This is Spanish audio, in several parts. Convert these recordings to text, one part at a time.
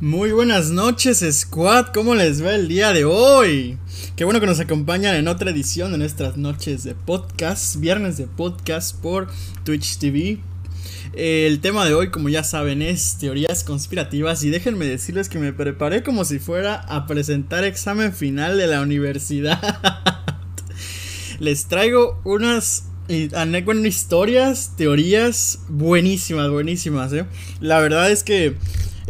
Muy buenas noches, Squad. ¿Cómo les va el día de hoy? Qué bueno que nos acompañan en otra edición de nuestras noches de podcast, viernes de podcast por Twitch TV. El tema de hoy, como ya saben, es teorías conspirativas y déjenme decirles que me preparé como si fuera a presentar examen final de la universidad. les traigo unas historias, teorías buenísimas, buenísimas, ¿eh? La verdad es que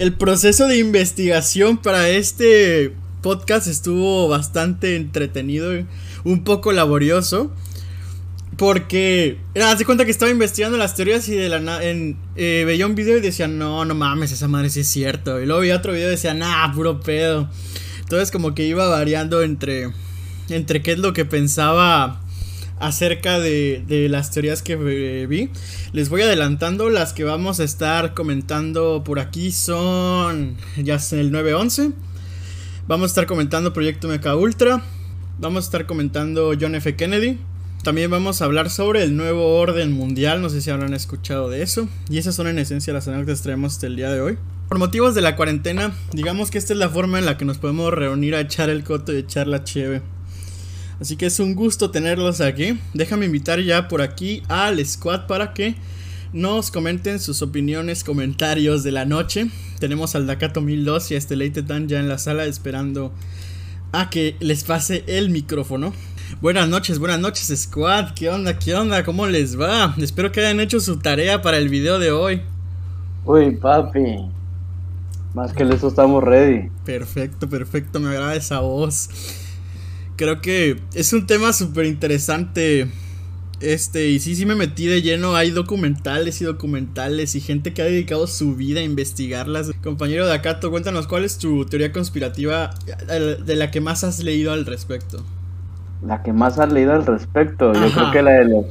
el proceso de investigación para este podcast estuvo bastante entretenido, un poco laborioso. Porque, haz de cuenta que estaba investigando las teorías y de la eh, veía un video y decía, no, no mames, esa madre sí es cierto. Y luego veía otro video y decía, nah, puro pedo. Entonces como que iba variando entre, entre qué es lo que pensaba acerca de, de las teorías que eh, vi. Les voy adelantando, las que vamos a estar comentando por aquí son ya el 911. Vamos a estar comentando Proyecto Mecha Ultra. Vamos a estar comentando John F. Kennedy. También vamos a hablar sobre el nuevo orden mundial, no sé si habrán escuchado de eso. Y esas son en esencia las anécdotas que traemos hasta el día de hoy. Por motivos de la cuarentena, digamos que esta es la forma en la que nos podemos reunir a echar el coto y echar la cheve. Así que es un gusto tenerlos aquí. Déjame invitar ya por aquí al squad para que nos comenten sus opiniones, comentarios de la noche. Tenemos al Dakato 1002 y a este Leite Tan ya en la sala esperando a que les pase el micrófono. Buenas noches, buenas noches squad. ¿Qué onda? ¿Qué onda? ¿Cómo les va? Espero que hayan hecho su tarea para el video de hoy. Uy, papi. Más que eso estamos ready. Perfecto, perfecto. Me agrada esa voz creo que es un tema súper interesante. Este, y sí, sí me metí de lleno. Hay documentales y documentales y gente que ha dedicado su vida a investigarlas. Compañero de Akato, cuéntanos cuál es tu teoría conspirativa de la que más has leído al respecto. La que más has leído al respecto, yo creo que la de los,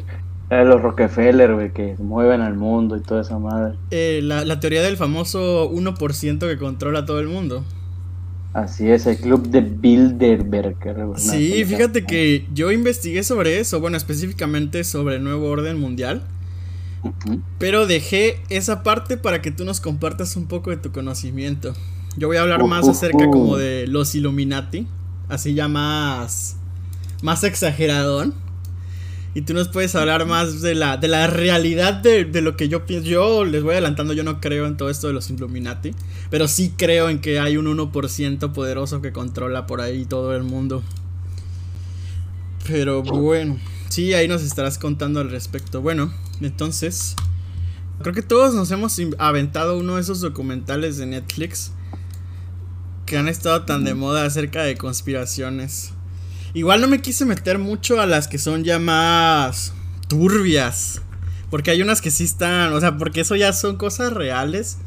de los Rockefeller, güey, que mueven al mundo y toda esa madre. Eh, la, la teoría del famoso 1% que controla todo el mundo. Así es, el club de Bilderberg. Sí, fíjate que yo investigué sobre eso, bueno, específicamente sobre el nuevo orden mundial. Pero dejé esa parte para que tú nos compartas un poco de tu conocimiento. Yo voy a hablar más acerca como de los Illuminati, así ya más más exageradón. Y tú nos puedes hablar más de la, de la realidad de, lo que yo pienso. Yo les voy adelantando, yo no creo en todo esto de los Illuminati. Pero sí creo en que hay un 1% poderoso que controla por ahí todo el mundo. Pero bueno, sí, ahí nos estarás contando al respecto. Bueno, entonces, creo que todos nos hemos aventado uno de esos documentales de Netflix que han estado tan de moda acerca de conspiraciones. Igual no me quise meter mucho a las que son ya más turbias. Porque hay unas que sí están, o sea, porque eso ya son cosas reales.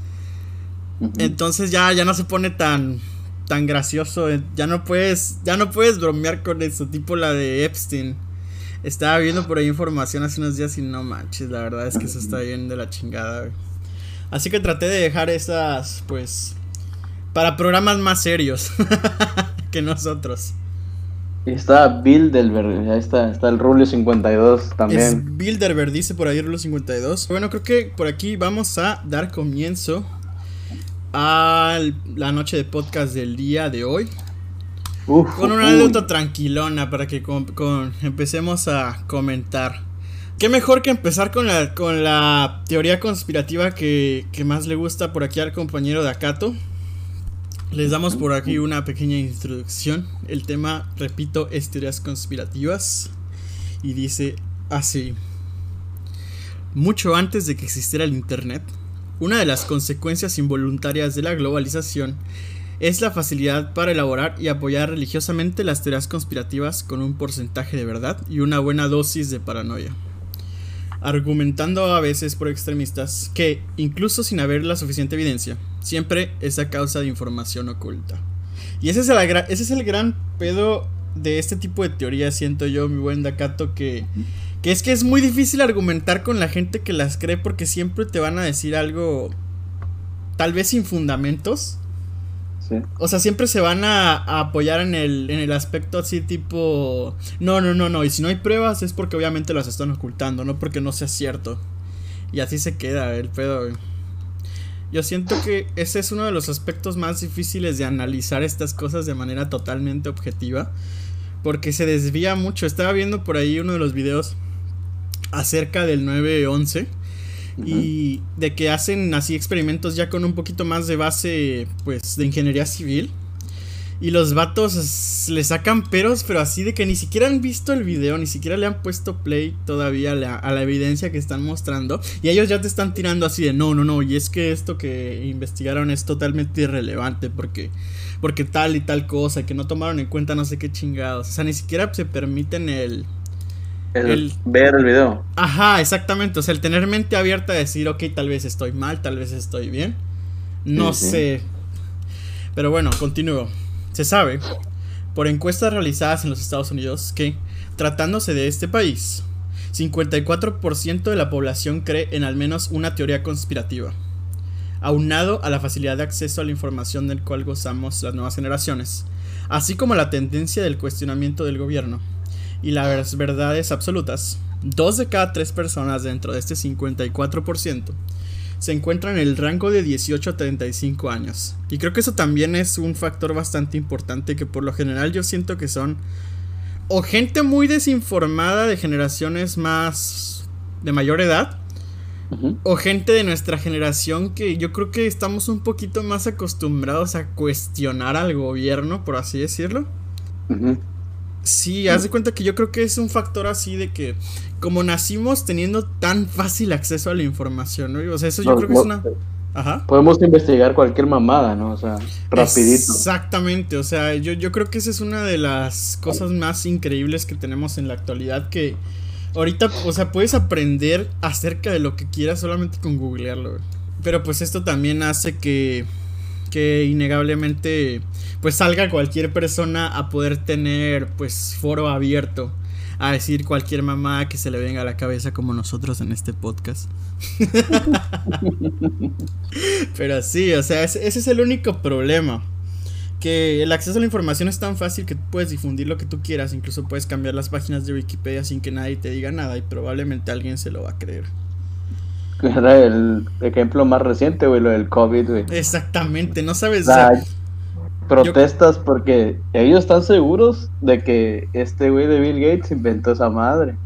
Entonces ya, ya no se pone tan, tan gracioso. Ya no puedes, ya no puedes bromear con eso, tipo la de Epstein. Estaba viendo por ahí información hace unos días y no manches, la verdad es que eso está bien de la chingada. Así que traté de dejar esas, pues, para programas más serios que nosotros. Está Bilderberg, ahí está, está el Rulio 52 también. Es Bilderberg, dice por ahí Rulio 52. Bueno, creo que por aquí vamos a dar comienzo a la noche de podcast del día de hoy. con una anécdota tranquilona para que empecemos a comentar. Qué mejor que empezar con la, con la teoría conspirativa que, que más le gusta por aquí al compañero de Akato. Les damos por aquí una pequeña introducción. El tema, repito, es teorías conspirativas. Y dice así. Mucho antes de que existiera el Internet, una de las consecuencias involuntarias de la globalización es la facilidad para elaborar y apoyar religiosamente las teorías conspirativas con un porcentaje de verdad y una buena dosis de paranoia argumentando a veces por extremistas que, incluso sin haber la suficiente evidencia, siempre es a causa de información oculta. Y ese es el, ese es el gran pedo de este tipo de teoría, siento yo, mi buen Dakato, que, que es que es muy difícil argumentar con la gente que las cree porque siempre te van a decir algo tal vez sin fundamentos o sea, siempre se van a, apoyar en el, en el aspecto así tipo... No, no, no, no. Y si no hay pruebas es porque obviamente las están ocultando, no porque no sea cierto. Y así se queda el pedo. Yo siento que ese es uno de los aspectos más difíciles de analizar estas cosas de manera totalmente objetiva. Porque se desvía mucho. Estaba viendo por ahí uno de los videos acerca del 911 y de que hacen así experimentos ya con un poquito más de base pues de ingeniería civil y los vatos le sacan peros, pero así de que ni siquiera han visto el video, ni siquiera le han puesto play todavía a la, a la, evidencia que están mostrando. Y ellos ya te están tirando así de no, no, no. Y es que esto que investigaron es totalmente irrelevante porque, porque tal y tal cosa, que no tomaron en cuenta no sé qué chingados. O sea, ni siquiera se permiten el, el, ver el video. Ajá, exactamente. O sea, el tener mente abierta a decir, ok, tal vez estoy mal, tal vez estoy bien. No sí, sé. Sí. Pero bueno, continúo. Se sabe, por encuestas realizadas en los Estados Unidos, que, tratándose de este país, 54% de la población cree en al menos una teoría conspirativa. Aunado a la facilidad de acceso a la información del cual gozamos las nuevas generaciones, así como la tendencia del cuestionamiento del gobierno y las verdades absolutas, dos de cada tres personas dentro de este 54% se encuentra en el rango de 18 a 35 años. Y creo que eso también es un factor bastante importante que por lo general yo siento que son o gente muy desinformada de generaciones más de mayor edad uh -huh. o gente de nuestra generación que yo creo que estamos un poquito más acostumbrados a cuestionar al gobierno, por así decirlo. Uh -huh. Sí, haz de cuenta que yo creo que es un factor así de que como nacimos teniendo tan fácil acceso a la información, ¿no? O sea, eso yo no, creo que es una... Ajá. Podemos investigar cualquier mamada, ¿no? O sea, rapidito. Exactamente, o sea, yo, yo creo que esa es una de las cosas más increíbles que tenemos en la actualidad que ahorita, o sea, puedes aprender acerca de lo que quieras solamente con googlearlo. Pero pues esto también hace que que innegablemente pues salga cualquier persona a poder tener pues foro abierto a decir cualquier mamá que se le venga a la cabeza como nosotros en este podcast. Pero sí, o sea, ese, ese, es el único problema. Que el acceso a la información es tan fácil que puedes difundir lo que tú quieras. Incluso puedes cambiar las páginas de Wikipedia sin que nadie te diga nada y probablemente alguien se lo va a creer. Era el ejemplo más reciente, güey, lo del COVID, güey. Exactamente, no sabes. O sea, protestas yo... porque ellos están seguros de que este güey de Bill Gates inventó esa madre.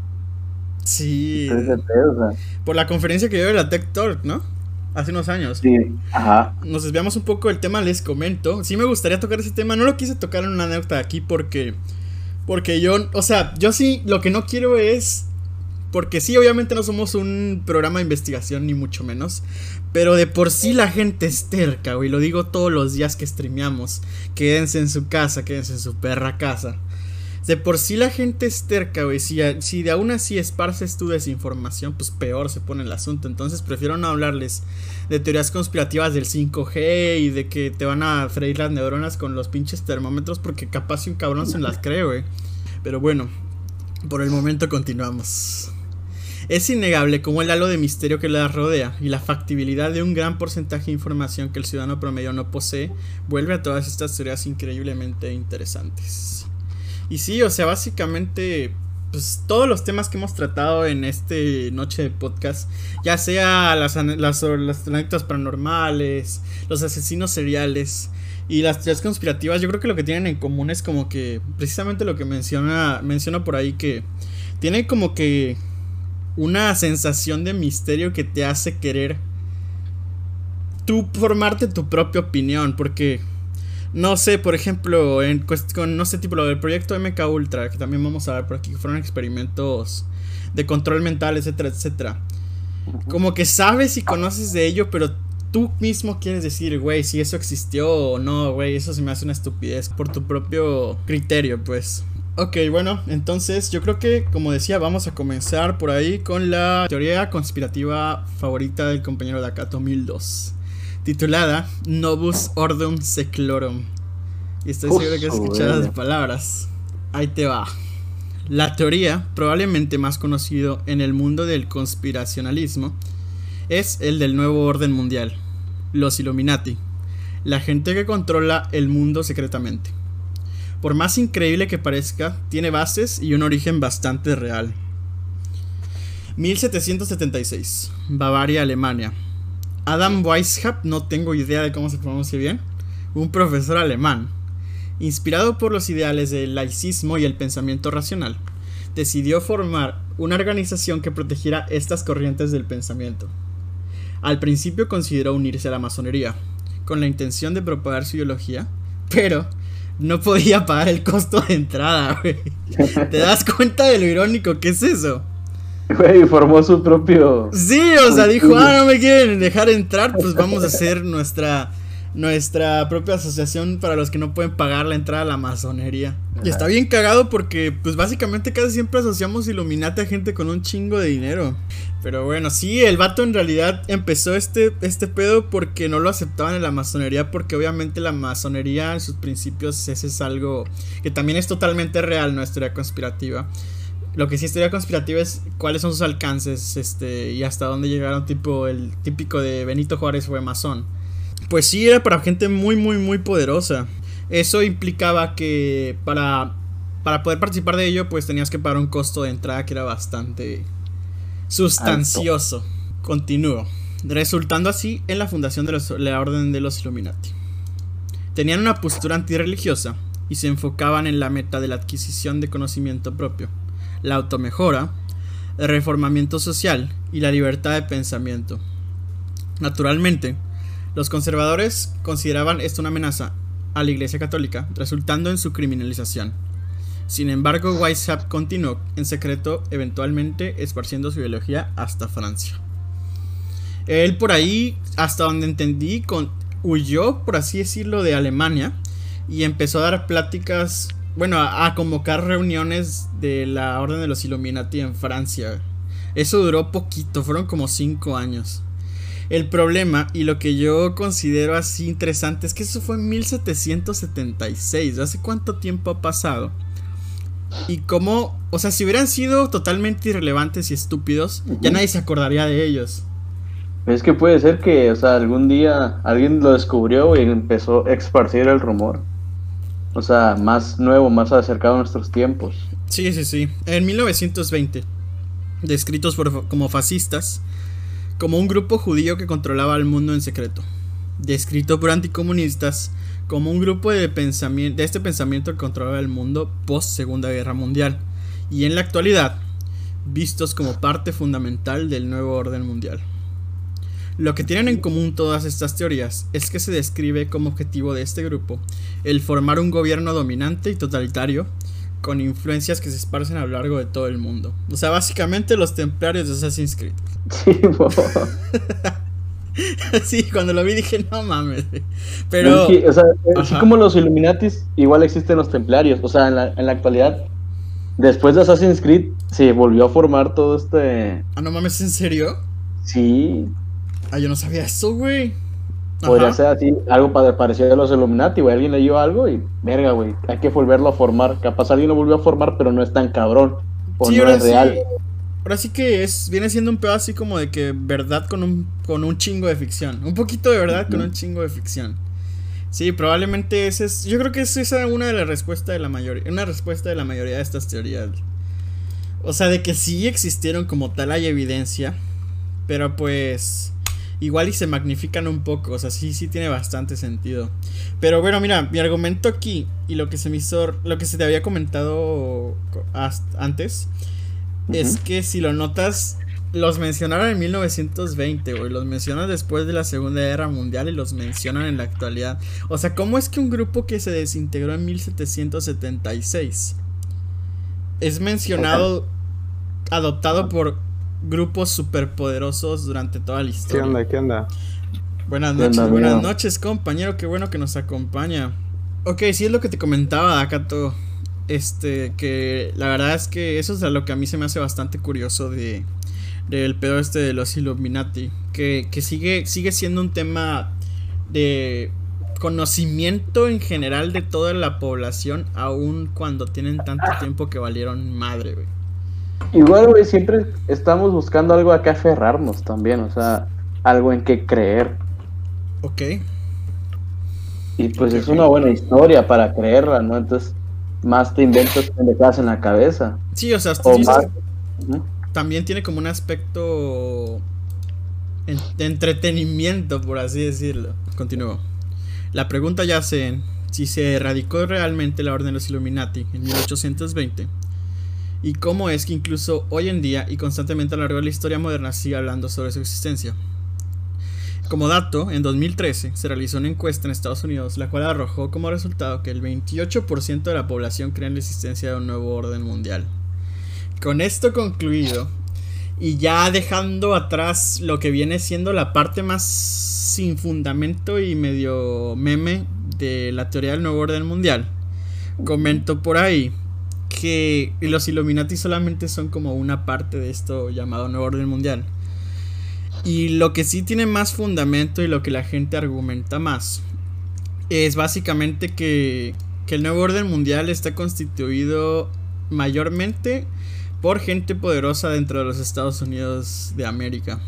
Sí. Por la conferencia que dio de la Tech Talk, ¿no? Hace unos años. Sí, ajá. Nos desviamos un poco del tema, les comento. Sí me gustaría tocar ese tema, no lo quise tocar en una anécdota aquí porque... Porque yo, o sea, yo sí, lo que no quiero es porque sí, obviamente no somos un programa de investigación, ni mucho menos. Pero de por sí la gente es terca, güey. Lo digo todos los días que streameamos. Quédense en su casa, quédense en su perra casa. De por sí la gente es terca, güey. Si, si de aún así esparces tu desinformación, pues peor se pone el asunto. Entonces prefiero no hablarles de teorías conspirativas del 5G y de que te van a freír las neuronas con los pinches termómetros. Porque capaz si un cabrón se las cree, güey. Pero bueno, por el momento continuamos. Es innegable como el halo de misterio que la rodea y la factibilidad de un gran porcentaje de información que el ciudadano promedio no posee vuelve a todas estas teorías increíblemente interesantes. Y sí, o sea, básicamente pues, todos los temas que hemos tratado en este noche de podcast, ya sea las, las, las anécdotas paranormales, los asesinos seriales y las teorías conspirativas, yo creo que lo que tienen en común es como que precisamente lo que menciona, menciona por ahí que tiene como que una sensación de misterio que te hace querer tú formarte tu propia opinión, porque no sé, por ejemplo, en con no sé, tipo lo del proyecto MK Ultra, que también vamos a ver por aquí, que fueron experimentos de control mental, etcétera, etcétera. Como que sabes y conoces de ello, pero tú mismo quieres decir, güey, si eso existió o no, güey, eso se me hace una estupidez por tu propio criterio, pues. Ok, bueno, entonces yo creo que, como decía, vamos a comenzar por ahí con la teoría conspirativa favorita del compañero de Akato 1002, titulada Novus Ordum Seclorum. Y estoy Uf, seguro que has escuchado las palabras. Ahí te va. La teoría, probablemente más conocido en el mundo del conspiracionalismo, es el del nuevo orden mundial, los Illuminati, la gente que controla el mundo secretamente. Por más increíble que parezca, tiene bases y un origen bastante real. 1776, Bavaria, Alemania. Adam Weishaupt, no tengo idea de cómo se pronuncia bien, un profesor alemán, inspirado por los ideales del laicismo y el pensamiento racional, decidió formar una organización que protegiera estas corrientes del pensamiento. Al principio consideró unirse a la masonería, con la intención de propagar su ideología, pero no podía pagar el costo de entrada, güey. ¿Te das cuenta de lo irónico que es eso? Güey, formó su propio. Sí, o sea, dijo, ah, no me quieren dejar entrar, pues vamos a hacer nuestra nuestra propia asociación para los que no pueden pagar la entrada a la masonería. Y está bien cagado porque, pues básicamente casi siempre asociamos Illuminati a gente con un chingo de dinero. Pero bueno, sí, el vato en realidad empezó este, este pedo porque no lo aceptaban en la masonería, porque obviamente la masonería en sus principios ese es algo que también es totalmente real, no historia conspirativa. Lo que sí es teoría conspirativa es cuáles son sus alcances este, y hasta dónde llegaron, tipo el típico de Benito Juárez fue masón. Pues sí, era para gente muy, muy, muy poderosa. Eso implicaba que para, para poder participar de ello, pues tenías que pagar un costo de entrada que era bastante sustancioso. Continúo. Resultando así en la fundación de la Orden de los Illuminati. Tenían una postura antirreligiosa y se enfocaban en la meta de la adquisición de conocimiento propio la automejora, el reformamiento social y la libertad de pensamiento. Naturalmente, los conservadores consideraban esto una amenaza a la Iglesia Católica, resultando en su criminalización. Sin embargo, Weishaupt continuó en secreto, eventualmente esparciendo su ideología hasta Francia. Él por ahí, hasta donde entendí, huyó, por así decirlo, de Alemania y empezó a dar pláticas bueno, a, convocar reuniones de la Orden de los Illuminati en Francia. Eso duró poquito, fueron como cinco años. El problema, y lo que yo considero así interesante, es que eso fue en 1776. ¿Hace cuánto tiempo ha pasado? Y cómo, o sea, si hubieran sido totalmente irrelevantes y estúpidos, ya nadie se acordaría de ellos. Es que puede ser que, o sea, algún día alguien lo descubrió y empezó a esparcir el rumor. O sea, más nuevo, más acercado a nuestros tiempos. Sí, sí, sí. En 1920, descritos como fascistas, como un grupo judío que controlaba el mundo en secreto. Descrito por anticomunistas como un grupo de, pensamiento, de este pensamiento que controlaba el mundo post Segunda Guerra Mundial. Y en la actualidad, vistos como parte fundamental del nuevo orden mundial. Lo que tienen en común todas estas teorías es que se describe como objetivo de este grupo el formar un gobierno dominante y totalitario con influencias que se esparcen a lo largo de todo el mundo. O sea, básicamente los templarios de Assassin's Creed. Sí, cuando lo vi dije, no mames. Pero. o sea, así como los Illuminatis, igual existen los templarios. O sea, en la, en la actualidad, después de Assassin's Creed, se volvió a formar todo este. Ah, no mames, ¿en serio? Sí. Ah, yo no sabía eso, güey. Podría ser así, algo parecido a los Illuminati, güey. Alguien leyó algo y, verga, güey, hay que volverlo a formar. Capaz alguien lo volvió a formar, pero no es tan cabrón. O no es real. Ahora sí que es, viene siendo un pedo así como de que verdad con un, con un chingo de ficción. Un poquito de verdad con un chingo de ficción. Sí, probablemente ese es. Yo creo que esa es una de las respuestas de la mayoría. Una respuesta de la mayoría de estas teorías. O sea, de que sí existieron como tal hay evidencia. Pero pues igual y se magnifican un poco, o sea, sí, sí tiene bastante sentido. Pero bueno, mira, mi argumento aquí y lo que se me hizo, lo que se te había comentado antes, es que si lo notas, los mencionaron en 1920, güey, los mencionan después de la Segunda Guerra Mundial y los mencionan en la actualidad. O sea, ¿cómo es que un grupo que se desintegró en 1776 es mencionado, adoptado por grupos superpoderosos durante toda la historia. ¿Qué onda? ¿Qué onda? Buenas noches, buenas noches, compañero. Qué bueno que nos acompaña. Ok, sí es lo que te comentaba acá todo. Este, que la verdad es que eso es lo que a mí se me hace bastante curioso de del pedo este de los Illuminati. Que, que sigue, sigue siendo un tema de conocimiento en general de toda la población, aun cuando tienen tanto tiempo que valieron madre, güey. Igual, güey, siempre estamos buscando algo a que aferrarnos también, o sea, algo en que creer. Ok. Y pues es una buena historia para creerla, ¿no? Entonces, más te inventas pendejadas en la cabeza. Sí, o sea, también tiene como un aspecto entretenimiento, por así decirlo. Continúo. La pregunta ya en si se erradicó realmente la Orden de los Illuminati en 1820 y cómo es que incluso hoy en día y constantemente a lo largo de la historia moderna sigue hablando sobre su existencia. Como dato, en 2013 se realizó una encuesta en Estados Unidos, la cual arrojó como resultado que el 28% de la población cree en la existencia de un nuevo orden mundial. Con esto concluido, y ya dejando atrás lo que viene siendo la parte más sin fundamento y medio meme de la teoría del nuevo orden mundial, comento por ahí que los Illuminati solamente son como una parte de esto llamado nuevo orden mundial y lo que sí tiene más fundamento y lo que la gente argumenta más es básicamente que, el nuevo orden mundial está constituido mayormente por gente poderosa dentro de los Estados Unidos de América.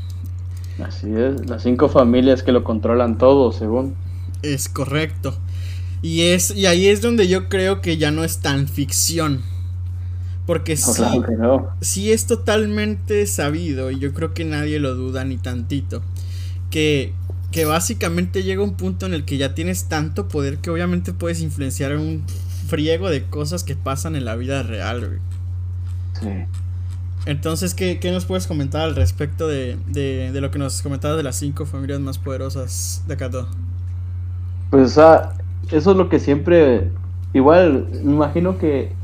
Así es, las cinco familias que lo controlan todo, según. Es correcto. Y es y ahí es donde yo creo que ya no es tan ficción. Porque sí, es totalmente sabido, y yo creo que nadie lo duda ni tantito, que, que básicamente llega un punto en el que ya tienes tanto poder que obviamente puedes influenciar un friego de cosas que pasan en la vida real, Sí. Entonces, ¿qué, nos puedes comentar al respecto de, de, de, lo que nos comentabas de las cinco familias más poderosas de acá? Pues, eso es lo que siempre. Igual, me imagino que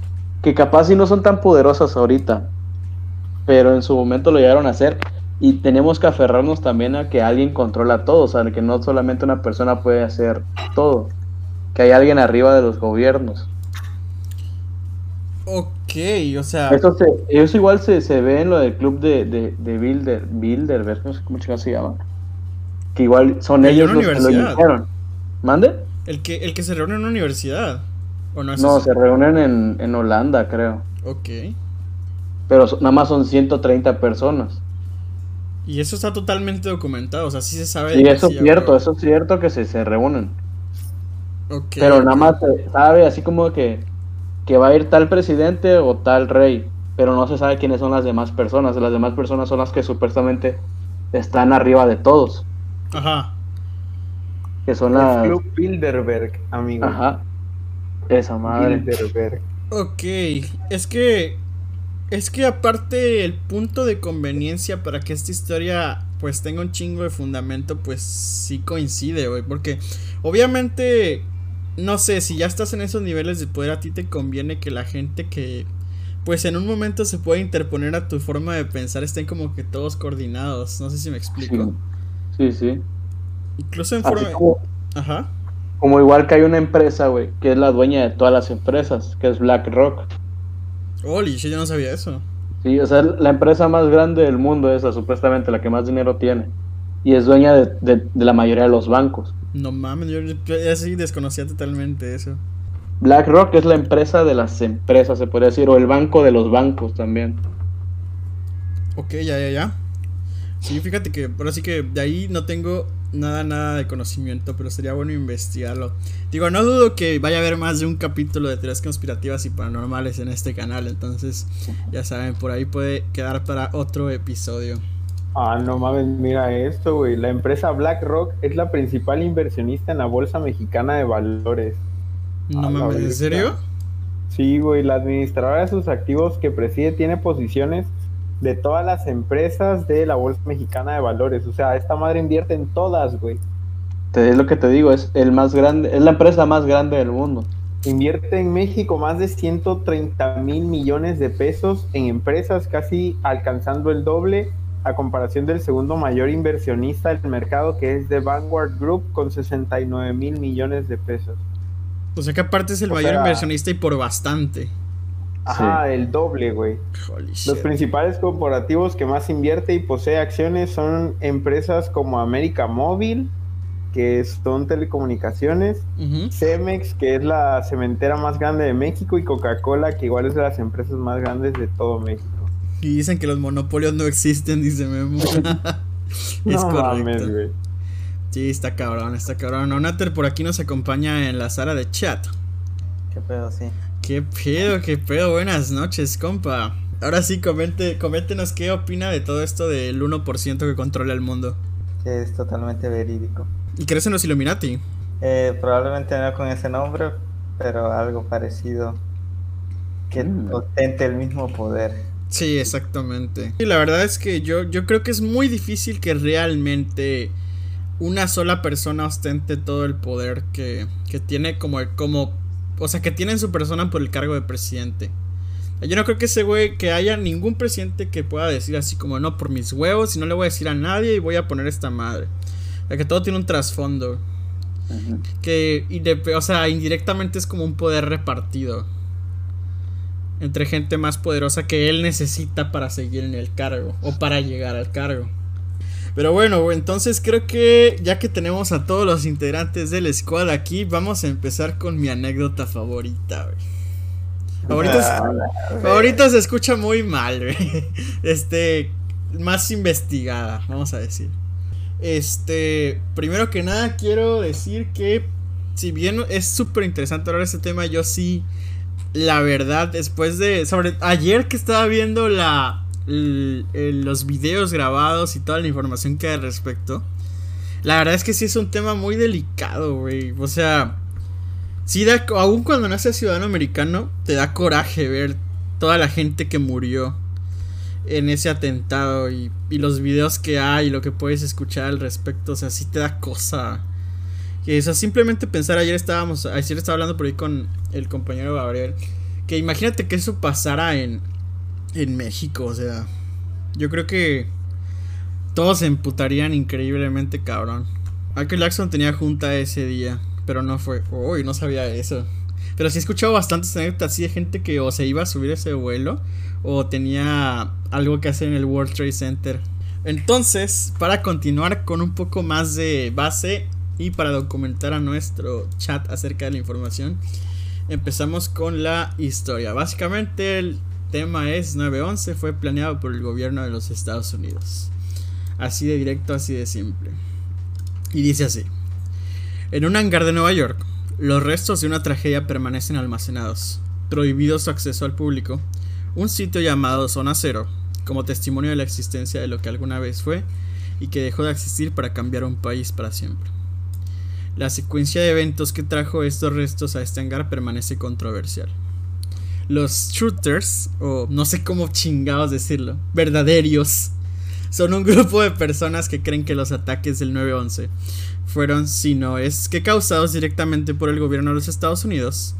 que capaz si no son tan poderosas ahorita, pero en su momento lo llegaron a hacer. Y tenemos que aferrarnos también a que alguien controla todo, o sea, que no solamente una persona puede hacer todo, que hay alguien arriba de los gobiernos. Ok, o sea... Eso, eso igual se, se, ve en lo del club de, de, de Bilder, Bilderberg, no sé cómo se llama. Que igual son ellos los que lo hicieron. ¿Mande? El que, el que se reúne en una universidad no, se reúnen en, en, Holanda, creo. Ok. Pero nada más son 130 personas. Y eso está totalmente documentado, o sea, sí se sabe. Sí, eso es cierto, eso es cierto que se, se reúnen. Okay, pero nada más se sabe así como que, que va a ir tal presidente o tal rey, pero no se sabe quiénes son las demás personas. Las demás personas son las que supuestamente están arriba de todos. Ajá. Que son las... Club Bilderberg, amigo. Ajá. Esa madre. Ok, es que es que aparte el punto de conveniencia para que esta historia pues tenga un chingo de fundamento pues sí coincide, güey, porque obviamente no sé, si ya estás en esos niveles de poder a ti te conviene que la gente que pues en un momento se puede interponer a tu forma de pensar estén como que todos coordinados, no sé si me explico. Sí, sí. Incluso en forma Ajá. Como igual que hay una empresa, güey, que es la dueña de todas las empresas, que es BlackRock. Holy, yo no sabía eso. Sí, o sea, la empresa más grande del mundo esa, supuestamente, la que más dinero tiene. Y es dueña de, la mayoría de los bancos. No mames, yo, así desconocía totalmente eso. BlackRock es la empresa de las empresas, se podría decir, o el banco de los bancos también. Ok, ya, ya, ya. Sí, fíjate que ahora sí que de ahí no tengo nada, nada de conocimiento, pero sería bueno investigarlo. Digo, no dudo que vaya a haber más de un capítulo de teorías conspirativas y paranormales en este canal, entonces ya saben, por ahí puede quedar para otro episodio. Ah, no mames, mira esto, güey. La empresa BlackRock es la principal inversionista en la Bolsa Mexicana de Valores. No mames, ¿en serio? Sí, güey, la administradora de sus activos que preside tiene posiciones de todas las empresas de la Bolsa Mexicana de Valores. O sea, esta madre invierte en todas, güey. Es lo que te digo, es el más grande, es la empresa más grande del mundo. Invierte en México más de 130 mil millones de pesos en empresas, casi alcanzando el doble a comparación del segundo mayor inversionista del mercado, que es The Vanguard Group, con 69 mil millones de pesos. O sea que aparte es el mayor inversionista y por bastante. Ajá, el doble, güey. Los principales corporativos que más invierte y posee acciones son empresas como América Móvil, que son telecomunicaciones, Cemex, que es la cementera más grande de México, y Coca-Cola, que igual es de las empresas más grandes de todo México. Y dicen que los monopolios no existen, dice Memo. es correcto. güey. Sí, está cabrón, está cabrón. Onater por aquí nos acompaña en la sala de chat. ¿Qué pedo, sí? ¿Qué pedo, qué pedo? Buenas noches, compa. Ahora sí, comente, coméntenos qué opina de todo esto del 1% que controla el mundo. es totalmente verídico. ¿Y crees en los Illuminati? Eh, probablemente no con ese nombre, pero algo parecido que mm. ostente el mismo poder. Sí, exactamente. Y la verdad es que yo, yo creo que es muy difícil que realmente una sola persona ostente todo el poder que, que tiene como, como, o sea, que tiene en su persona por el cargo de presidente. Yo no creo que ese güey, que haya ningún presidente que pueda decir así como, no, por mis huevos, y no le voy a decir a nadie y voy a poner esta madre. O sea, que todo tiene un trasfondo. Que, y o sea, indirectamente es como un poder repartido. Entre gente más poderosa que él necesita para seguir en el cargo. O para llegar al cargo. Pero bueno, entonces creo que ya que tenemos a todos los integrantes del squad aquí, vamos a empezar con mi anécdota favorita, Favorita, se escucha muy mal, güey. Este, más investigada, vamos a decir. Este, primero que nada quiero decir que si bien es súper interesante hablar de este tema, yo sí, la verdad, después de, sobre, ayer que estaba viendo la, los videos grabados y toda la información que hay al respecto, la verdad es que sí es un tema muy delicado, güey. O sea, sí da, aún cuando no seas ciudadano americano, te da coraje ver toda la gente que murió en ese atentado y, los videos que hay y lo que puedes escuchar al respecto, o sea, sí te da cosa. Que eso simplemente pensar, ayer estábamos, ayer estaba hablando por ahí con el compañero Gabriel, que imagínate que eso pasara en, en México, o sea, yo creo que todos se emputarían increíblemente cabrón. Michael Jackson tenía junta ese día, pero no fue. Uy, no sabía eso. Pero sí he escuchado bastantes anécdotas así de gente que o se iba a subir ese vuelo o tenía algo que hacer en el World Trade Center. Entonces, para continuar con un poco más de base y para documentar a nuestro chat acerca de la información, empezamos con la historia. Básicamente el tema es 911 fue planeado por el gobierno de los Estados Unidos. Así de directo, así de simple. Y dice así. En un hangar de Nueva York, los restos de una tragedia permanecen almacenados, prohibido su acceso al público. Un sitio llamado Zona Cero, como testimonio de la existencia de lo que alguna vez fue y que dejó de existir para cambiar un país para siempre. La secuencia de eventos que trajo estos restos a este hangar permanece controversial. Los shooters, o no sé cómo chingados decirlo, verdaderos, son un grupo de personas que creen que los ataques del 9-11 fueron, si no es que causados directamente por el gobierno de los Estados Unidos,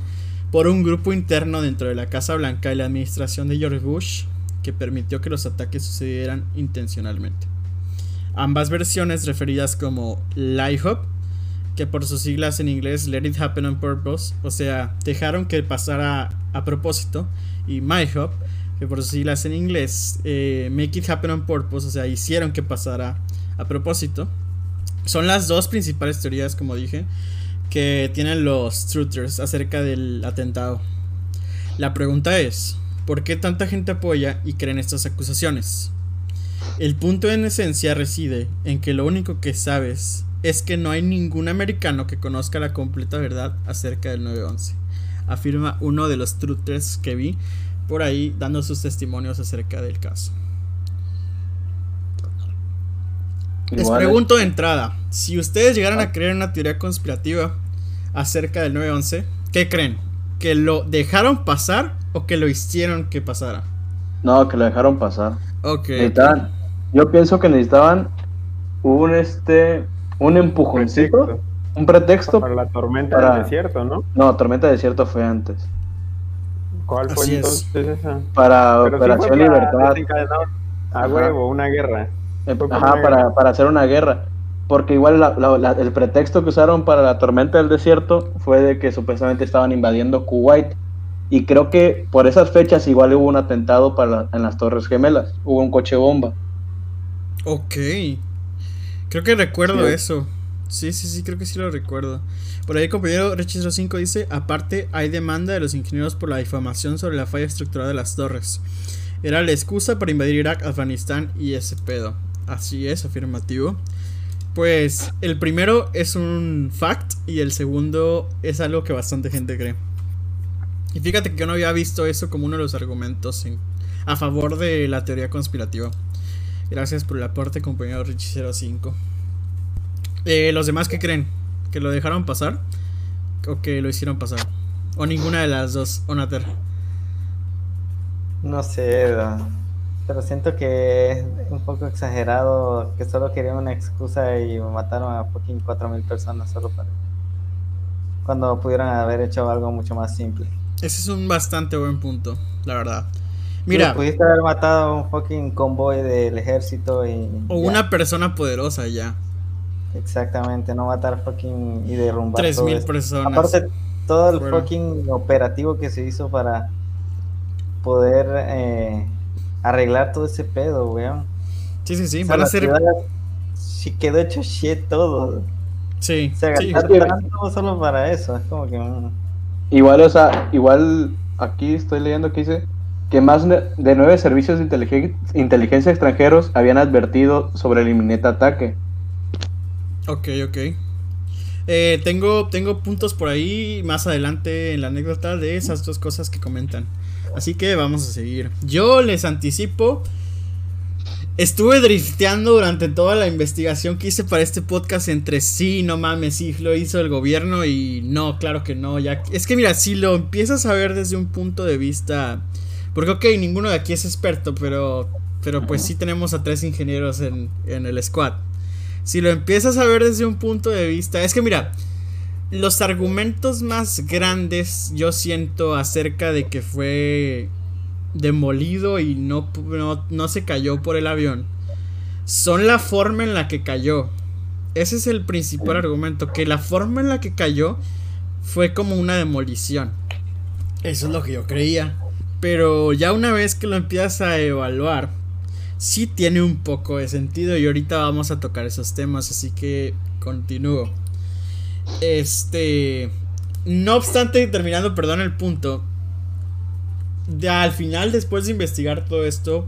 por un grupo interno dentro de la Casa Blanca y la administración de George Bush que permitió que los ataques sucedieran intencionalmente. Ambas versiones referidas como Lie que por sus siglas en inglés Let It Happen on Purpose, o sea, dejaron que pasara a propósito, y My Hop, que por sus siglas en inglés eh, Make It Happen on Purpose, o sea, hicieron que pasara a propósito. Son las dos principales teorías, como dije, que tienen los truthers acerca del atentado. La pregunta es, ¿por qué tanta gente apoya y cree en estas acusaciones? El punto en esencia reside en que lo único que sabes es que no hay ningún americano que conozca la completa verdad acerca del 911, afirma uno de los truthers que vi por ahí dando sus testimonios acerca del caso. Les pregunto de entrada, si ustedes llegaran a ah. creer en una teoría conspirativa acerca del 911, ¿qué creen? ¿Que lo dejaron pasar o que lo hicieron que pasara? No, que lo dejaron pasar. Ok. yo pienso que necesitaban un este un empujoncito, un pretexto para la tormenta del desierto, ¿no? No, tormenta del desierto fue antes. ¿Cuál fue entonces esa? Para Operación Libertad. A huevo, una guerra. Eh, ajá, para, para, hacer una guerra. Porque igual el pretexto que usaron para la tormenta del desierto fue de que supuestamente estaban invadiendo Kuwait. Y creo que por esas fechas igual hubo un atentado para en las Torres Gemelas. Hubo un coche bomba. Ok. Creo que recuerdo eso. Sí, sí, sí, creo que sí lo recuerdo. Por ahí el compañero Registro 5 dice, aparte hay demanda de los ingenieros por la difamación sobre la falla estructural de las torres. Era la excusa para invadir Irak, Afganistán y ese pedo. Así es, afirmativo. Pues el primero es un fact y el segundo es algo que bastante gente cree. Y fíjate que yo no había visto eso como uno de los argumentos a favor de la teoría conspirativa. Gracias por el aporte, compañero Richie05. Eh, ¿Los demás qué creen? ¿Que lo dejaron pasar? ¿O que lo hicieron pasar? ¿O ninguna de las dos, Onater? No sé, pero siento que es un poco exagerado que solo querían una excusa y mataron a fucking 4.000 personas solo para... Cuando pudieran haber hecho algo mucho más simple. Ese es un bastante buen punto, la verdad. Mira. pudiste haber matado a un fucking convoy del ejército y. O una persona poderosa ya. Exactamente, no matar fucking y derrumbar. 3000 personas. Aparte, todo el fucking operativo que se hizo para poder eh, arreglar todo ese pedo, weón. Sí, sí, sí, van a ser. Si quedó hecho shit todo. Sí, se sí. todo solo para eso. Es como que. Mm. Igual, o sea, igual aquí estoy leyendo que dice que más de nueve servicios de inteligencia extranjeros habían advertido sobre el inminente ataque. Ok, ok. Eh, tengo, tengo puntos por ahí más adelante en la anécdota de esas dos cosas que comentan. Así que vamos a seguir. Yo les anticipo. Estuve drifteando durante toda la investigación que hice para este podcast entre sí, no mames, sí, lo hizo el gobierno y no, claro que no. Ya, es que mira, si lo empiezas a ver desde un punto de vista. Porque, ok, ninguno de aquí es experto, pero, pero pues sí tenemos a tres ingenieros en, en el squad si lo empiezas a ver desde un punto de vista, es que mira, los argumentos más grandes yo siento acerca de que fue demolido y no, no, se cayó por el avión son la forma en la que cayó. Ese es el principal argumento, que la forma en la que cayó fue como una demolición. Eso es lo que yo creía. Pero ya una vez que lo empiezas a evaluar, sí tiene un poco de sentido y ahorita vamos a tocar esos temas, así que continúo. Este, no obstante, terminando, perdón el punto, ya al final, después de investigar todo esto,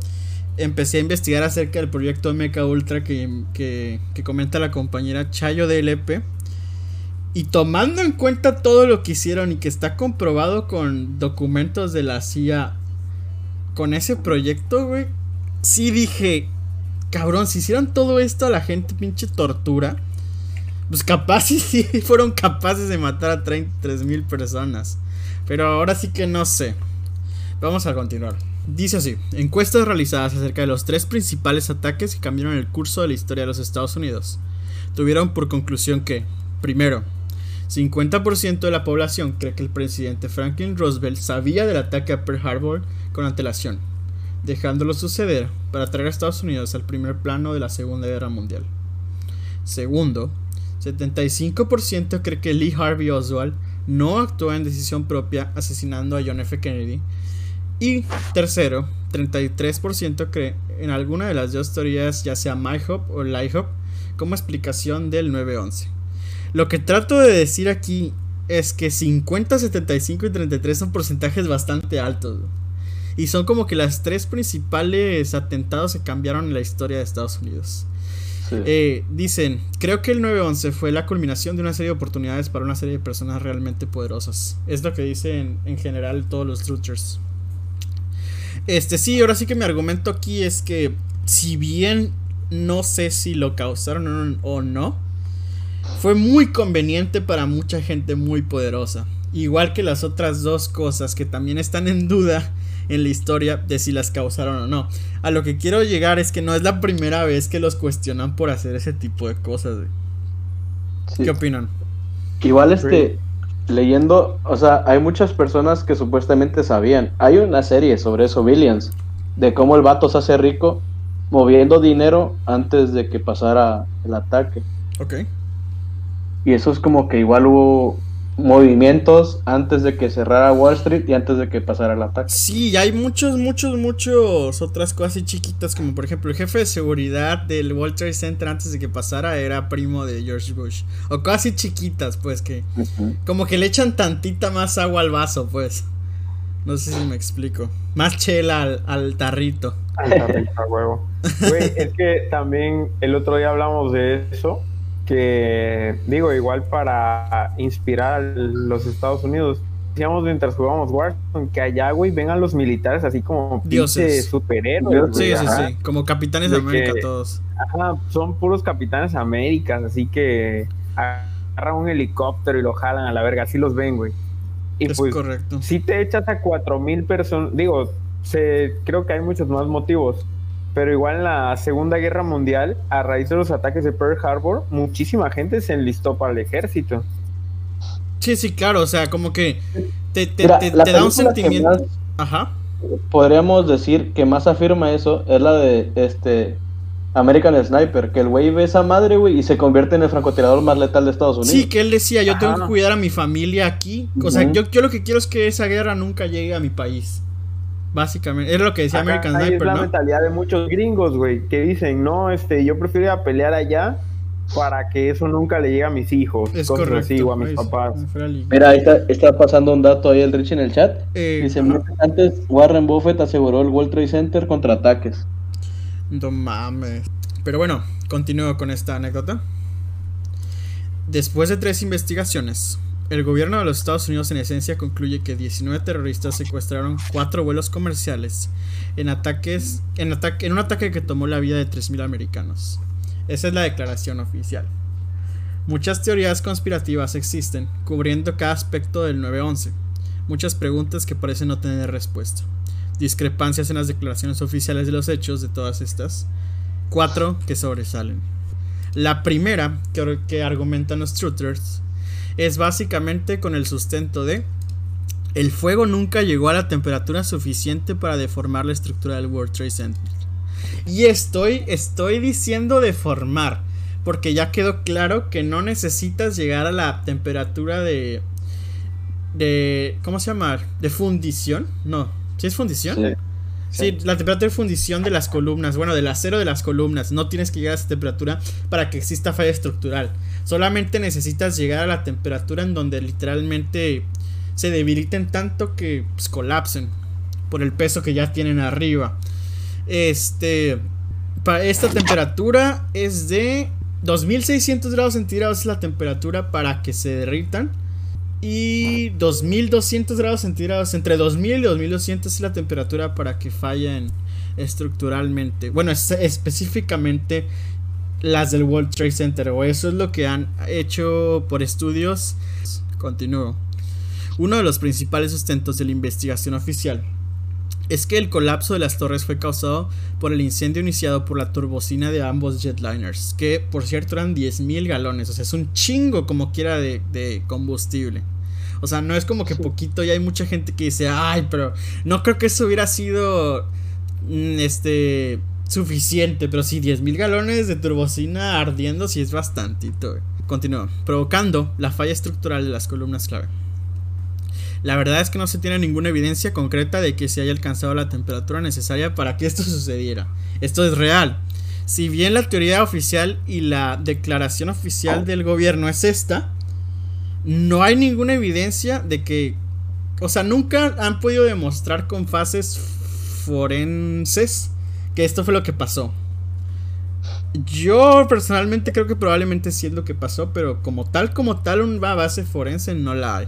empecé a investigar acerca del proyecto MK Ultra que, que, que comenta la compañera Chayo DLP. Y tomando en cuenta todo lo que hicieron y que está comprobado con documentos de la CIA con ese proyecto, güey, sí dije, cabrón, si hicieron todo esto a la gente, pinche tortura, pues capaz sí, sí fueron capaces de matar a 33 mil personas. Pero ahora sí que no sé. Vamos a continuar. Dice así, encuestas realizadas acerca de los tres principales ataques que cambiaron el curso de la historia de los Estados Unidos tuvieron por conclusión que, primero, 50% de la población cree que el presidente Franklin Roosevelt sabía del ataque a Pearl Harbor con antelación dejándolo suceder para traer a Estados Unidos al primer plano de la Segunda Guerra Mundial. Segundo, 75% cree que Lee Harvey Oswald no actuó en decisión propia asesinando a John F. Kennedy. Y tercero, 33% cree en alguna de las dos teorías, ya sea MyHop o LIHOP, como explicación del 9-11. Lo que trato de decir aquí es que 50, 75 y 33 son porcentajes bastante altos. Y son como que las tres principales atentados que cambiaron en la historia de Estados Unidos. Eh, dicen, creo que el 9-11 fue la culminación de una serie de oportunidades para una serie de personas realmente poderosas. Es lo que dicen en general todos los truthers. Este sí, ahora sí que mi argumento aquí es que si bien no sé si lo causaron o no, fue muy conveniente para mucha gente muy poderosa. Igual que las otras dos cosas que también están en duda en la historia de si las causaron o no. A lo que quiero llegar es que no es la primera vez que los cuestionan por hacer ese tipo de cosas. ¿Qué opinan? Igual este, leyendo, o sea, hay muchas personas que supuestamente sabían. Hay una serie sobre eso, Billions, de cómo el vato se hace rico moviendo dinero antes de que pasara el ataque. Ok. Y eso es como que igual hubo movimientos antes de que cerrara Wall Street y antes de que pasara el ataque. Sí, hay muchos, muchos, muchos otras cosas chiquitas, como por ejemplo el jefe de seguridad del World Trade Center antes de que pasara era primo de George Bush. O casi chiquitas, pues que como que le echan tantita más agua al vaso, pues. No sé si me explico. Más chela al, al tarrito. Al tarrito, huevo. Güey, es que también el otro día hablamos de eso que digo, igual para inspirar a los Estados Unidos, decíamos mientras jugábamos Warzone, que allá, güey, vengan los militares así como dioses superhéroes. Sí, sí, sí, como capitanes de América todos. Ajá, son puros capitanes Américas, así que agarran un helicóptero y lo jalan a la verga, así los ven, güey. Y es pues, correcto. Si te echas a cuatro mil personas, digo, se, creo que hay muchos más motivos, pero igual en la Segunda Guerra Mundial, a raíz de los ataques de Pearl Harbor, muchísima gente se enlistó para el ejército. Sí, sí, claro, o sea, como que te, te, da un sentimiento. Ajá. Podríamos decir que más afirma eso es la de este American Sniper, que el güey ve esa madre, güey, y se convierte en el francotirador más letal de Estados Unidos. Sí, que él decía, yo tengo que cuidar a mi familia aquí. O sea, yo, yo lo que quiero es que esa guerra nunca llegue a mi país. Básicamente, es lo que decía American Sniper, es la mentalidad de muchos gringos, güey, que dicen, no, este, yo prefiero ir a pelear allá para que eso nunca le llegue a mis hijos, es correcto, o a mis papás. Mira, ahí está, pasando un dato ahí el Rich en el chat. Eh, Dice, antes Warren Buffett aseguró el World Trade Center contra ataques. No mames. Pero bueno, continúo con esta anécdota. Después de tres investigaciones, el gobierno de los Estados Unidos en esencia concluye que 19 terroristas secuestraron cuatro vuelos comerciales en ataques en, ataque, en un ataque que tomó la vida de 3.000 americanos. Esa es la declaración oficial. Muchas teorías conspirativas existen, cubriendo cada aspecto del 9-11. Muchas preguntas que parecen no tener respuesta. Discrepancias en las declaraciones oficiales de los hechos de todas estas. Cuatro que sobresalen. La primera que, que argumentan los truthers es básicamente con el sustento de el fuego nunca llegó a la temperatura suficiente para deformar la estructura del World Trade Center. Y estoy, estoy diciendo deformar, porque ya quedó claro que no necesitas llegar a la temperatura de... de ¿Cómo se llama? ¿De fundición? No. ¿Sí es fundición? Sí, la temperatura de fundición de las columnas, bueno, del acero de las columnas, no tienes que llegar a esa temperatura para que exista falla estructural. Solamente necesitas llegar a la temperatura en donde literalmente se debiliten tanto que pues, colapsen por el peso que ya tienen arriba. Este, para esta temperatura es de 2600 grados centígrados es la temperatura para que se derritan y 2200 grados centígrados, entre 2000 y 2200 es la temperatura para que fallen estructuralmente. Bueno, específicamente las del World Trade Center, o eso es lo que han hecho por estudios. Continúo. Uno de los principales sustentos de la investigación oficial es que el colapso de las torres fue causado por el incendio iniciado por la turbocina de ambos jetliners, que por cierto eran 10.000 galones, o sea, es un chingo como quiera de, combustible. O sea, no es como que poquito y hay mucha gente que dice, ay, pero no creo que eso hubiera sido, mm, este, suficiente, pero sí, 10.000 galones de turbocina ardiendo sí es bastantito. Continúa, provocando la falla estructural de las columnas clave. La verdad es que no se tiene ninguna evidencia concreta de que se haya alcanzado la temperatura necesaria para que esto sucediera. Esto es real. Si bien la teoría oficial y la declaración oficial del gobierno es esta, no hay ninguna evidencia de que... O sea, nunca han podido demostrar con fases forenses que esto fue lo que pasó. Yo personalmente creo que probablemente sí es lo que pasó, pero como tal, como tal, una base forense no la hay.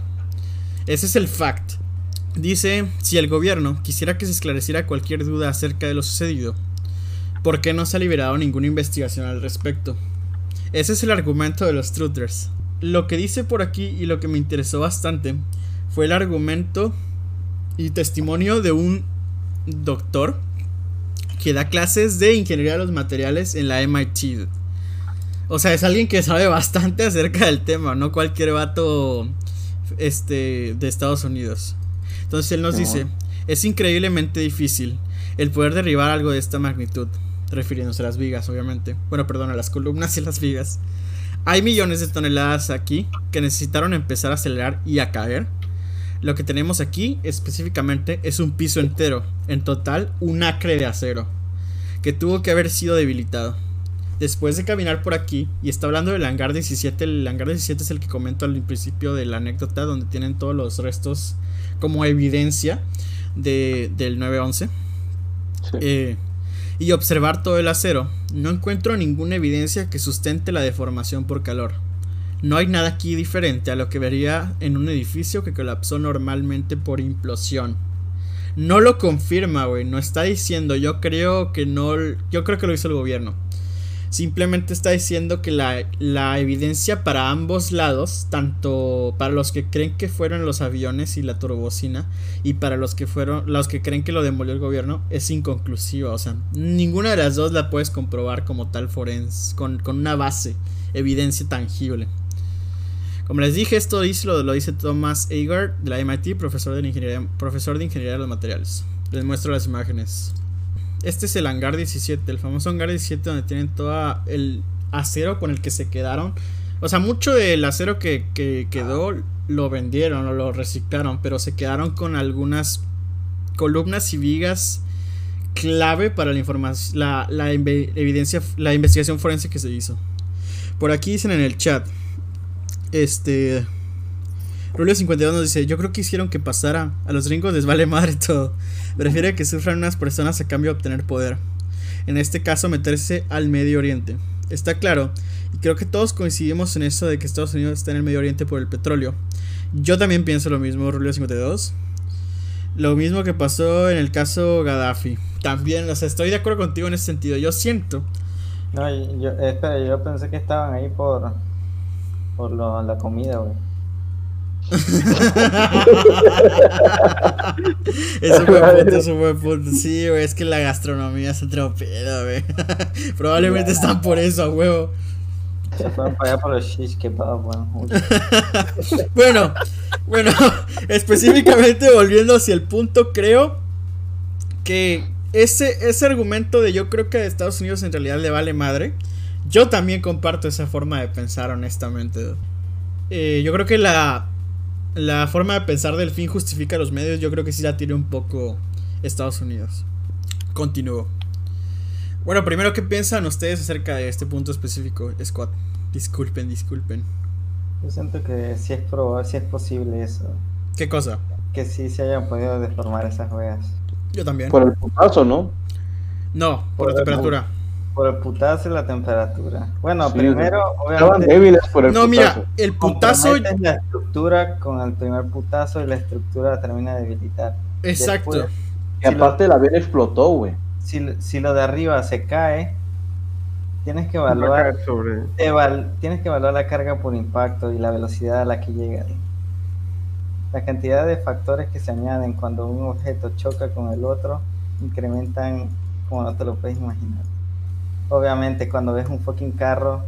Ese es el fact. Dice, si el gobierno quisiera que se esclareciera cualquier duda acerca de lo sucedido, ¿por qué no se ha liberado ninguna investigación al respecto? Ese es el argumento de los truthers. Lo que dice por aquí y lo que me interesó bastante fue el argumento y testimonio de un doctor que da clases de ingeniería de los materiales en la MIT. O sea, es alguien que sabe bastante acerca del tema, no cualquier vato este, de Estados Unidos. Entonces él nos dice, es increíblemente difícil el poder derribar algo de esta magnitud, refiriéndose a las vigas, obviamente. Bueno, perdón, a las columnas y las vigas. Hay millones de toneladas aquí que necesitaron empezar a acelerar y a caer. Lo que tenemos aquí específicamente es un piso entero, en total un acre de acero, que tuvo que haber sido debilitado. Después de caminar por aquí, y está hablando del hangar 17, el hangar 17 es el que comento al principio de la anécdota, donde tienen todos los restos como evidencia de, del 911. Eh, y observar todo el acero, no encuentro ninguna evidencia que sustente la deformación por calor. No hay nada aquí diferente a lo que vería en un edificio que colapsó normalmente por implosión. No lo confirma, güey. No está diciendo. Yo creo que no. Yo creo que lo hizo el gobierno. Simplemente está diciendo que la, la, evidencia para ambos lados, tanto para los que creen que fueron los aviones y la turbocina, y para los que fueron, los que creen que lo demolió el gobierno, es inconclusiva. O sea, ninguna de las dos la puedes comprobar como tal forense, con, con una base, evidencia tangible. Como les dije, esto lo, lo dice Thomas Agar de la MIT, profesor de, ingeniería, profesor de ingeniería de los materiales. Les muestro las imágenes. Este es el hangar 17, el famoso hangar 17 donde tienen todo el acero con el que se quedaron. O sea, mucho del acero que, quedó lo vendieron o lo reciclaron, pero se quedaron con algunas columnas y vigas clave para la información, la, la, evidencia, la investigación forense que se hizo. Por aquí dicen en el chat, este, Rulio52 nos dice, yo creo que hicieron que pasara. A los gringos les vale madre todo. Prefiere que sufran unas personas a cambio de obtener poder. En este caso, meterse al Medio Oriente. Está claro, y creo que todos coincidimos en eso de que Estados Unidos está en el Medio Oriente por el petróleo. Yo también pienso lo mismo, Rulio52. Lo mismo que pasó en el caso Gaddafi. También, o sea, estoy de acuerdo contigo en ese sentido. Yo siento. No, yo, espera, yo pensé que estaban ahí por, por lo, la comida, güey. eso fue punto, eso fue punto. Sí, güey, es que la gastronomía otro pedo, güey. Probablemente están por eso, a huevo. Se fueron para allá por los shish kebab, bueno, bueno, específicamente volviendo hacia el punto, creo que ese, ese argumento de yo creo que a Estados Unidos en realidad le vale madre. Yo también comparto esa forma de pensar, honestamente. Eh, yo creo que la la forma de pensar del fin justifica los medios, yo creo que sí la tiene un poco Estados Unidos. Continúo. Bueno, primero, ¿qué piensan ustedes acerca de este punto específico, Squad? Disculpen, disculpen. Yo siento que sí es probable, sí es posible eso. ¿Qué cosa? Que sí se hayan podido deformar esas ruedas. Yo también. Por el putazo, ¿no? No, por, la temperatura. Por el putazo y la temperatura. Bueno, primero, obviamente. débiles por el no, mira, el putazo. la estructura con el primer putazo y la estructura termina de debilitar. Exacto. y aparte la avión explotó, güey. Si, si, lo de arriba se cae, tienes que evaluar. tienes que evaluar la carga por impacto y la velocidad a la que llega. La cantidad de factores que se añaden cuando un objeto choca con el otro incrementan como no te lo puedes imaginar obviamente cuando ves un fucking carro,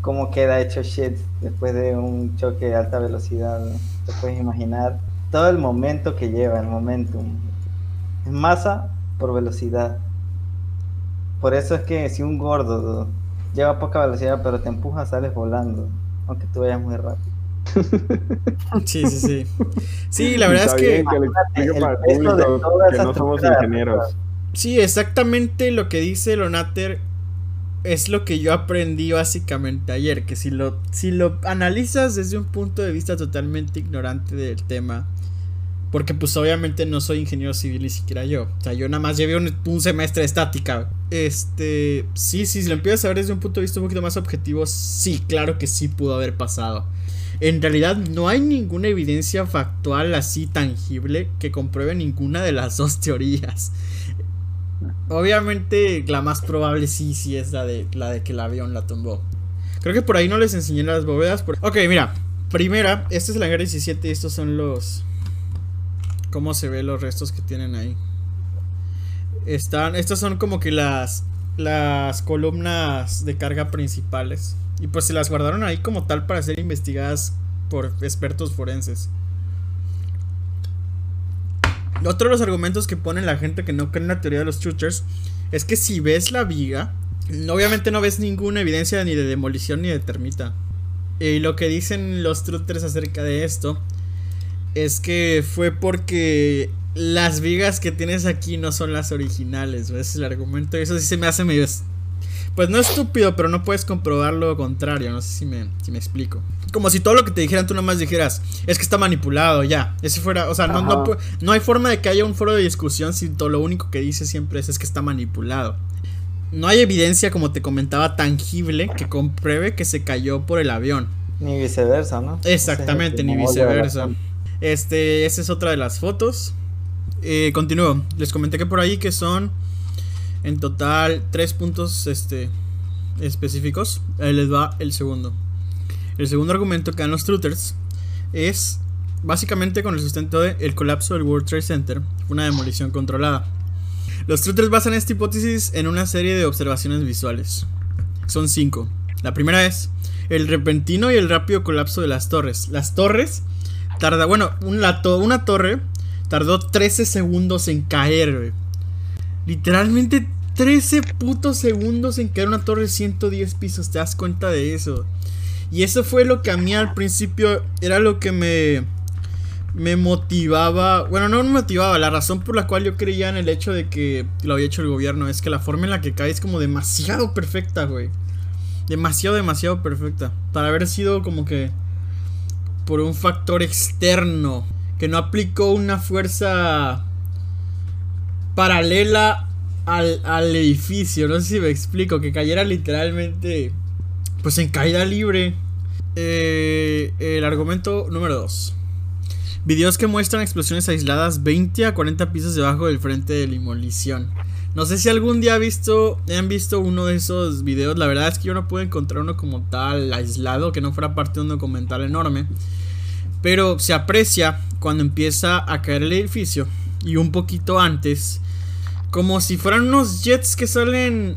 cómo queda hecho shit después de un choque de alta velocidad, te puedes imaginar todo el momento que lleva, el momentum. Es masa por velocidad. Por eso es que si un gordo lleva poca velocidad pero te empuja, sales volando, aunque tú vayas muy rápido. Sí, sí, sí. Sí, la verdad es que, que no somos ingenieros. Sí, exactamente lo que dice Lonater es lo que yo aprendí básicamente ayer, que si lo, si lo analizas desde un punto de vista totalmente ignorante del tema, porque pues obviamente no soy ingeniero civil ni siquiera yo, o sea, yo nada más llevé un, semestre de estática, este, sí, sí, si lo empiezas a ver desde un punto de vista un poquito más objetivo, sí, claro que sí pudo haber pasado. En realidad no hay ninguna evidencia factual así tangible que compruebe ninguna de las dos teorías. Obviamente la más probable sí, sí es la de, la de que el avión la tumbó. Creo que por ahí no les enseñé las bóvedas. Ok, mira. Primera, este es el hangar 17 y estos son los... ¿Cómo se ven los restos que tienen ahí? Están, estas son como que las, las columnas de carga principales. Y pues se las guardaron ahí como tal para ser investigadas por expertos forenses. Otro de los argumentos que pone la gente que no cree en la teoría de los shooters es que si ves la viga, obviamente no ves ninguna evidencia ni de demolición ni de termita. Y lo que dicen los truthers acerca de esto es que fue porque las vigas que tienes aquí no son las originales. Es el argumento. Y eso sí se me hace medio pues no estúpido, pero no puedes comprobar lo contrario. No sé si me, si me explico. Como si todo lo que te dijeran tú nomás dijeras, es que está manipulado, ya. Ese fuera, o sea, no, no, no, hay forma de que haya un foro de discusión si todo lo único que dice siempre es, es que está manipulado. no hay evidencia, como te comentaba, tangible que compruebe que se cayó por el avión. Ni viceversa, ¿no? Exactamente, ni viceversa. Este, esa es otra de las fotos. Eh, continúo. Les comenté que por ahí que son en total tres puntos este, específicos. Ahí les va el segundo. El segundo argumento que dan los truthers es básicamente con el sustento de el colapso del World Trade Center, una demolición controlada. Los truthers basan esta hipótesis en una serie de observaciones visuales. Son cinco. La primera es el repentino y el rápido colapso de las torres. Las torres tarda, bueno, una, torre tardó 13 segundos en caer, Literalmente 13 putos segundos en caer una torre de 110 pisos. ¿Te das cuenta de eso? Y eso fue lo que a mí al principio era lo que me me motivaba, bueno, no me motivaba, la razón por la cual yo creía en el hecho de que lo había hecho el gobierno es que la forma en la que cae es como demasiado perfecta, güey. Demasiado, demasiado perfecta. Para haber sido como que por un factor externo que no aplicó una fuerza paralela al, al edificio. No sé si me explico, que cayera literalmente pues en caída libre. Eh, el argumento número 2. Videos que muestran explosiones aisladas 20 a 40 pisos debajo del frente de demolición. No sé si algún día visto, han visto uno de esos videos. La verdad es que yo no pude encontrar uno como tal aislado, que no fuera parte de un documental enorme. Pero se aprecia cuando empieza a caer el edificio y un poquito antes, como si fueran unos jets que salen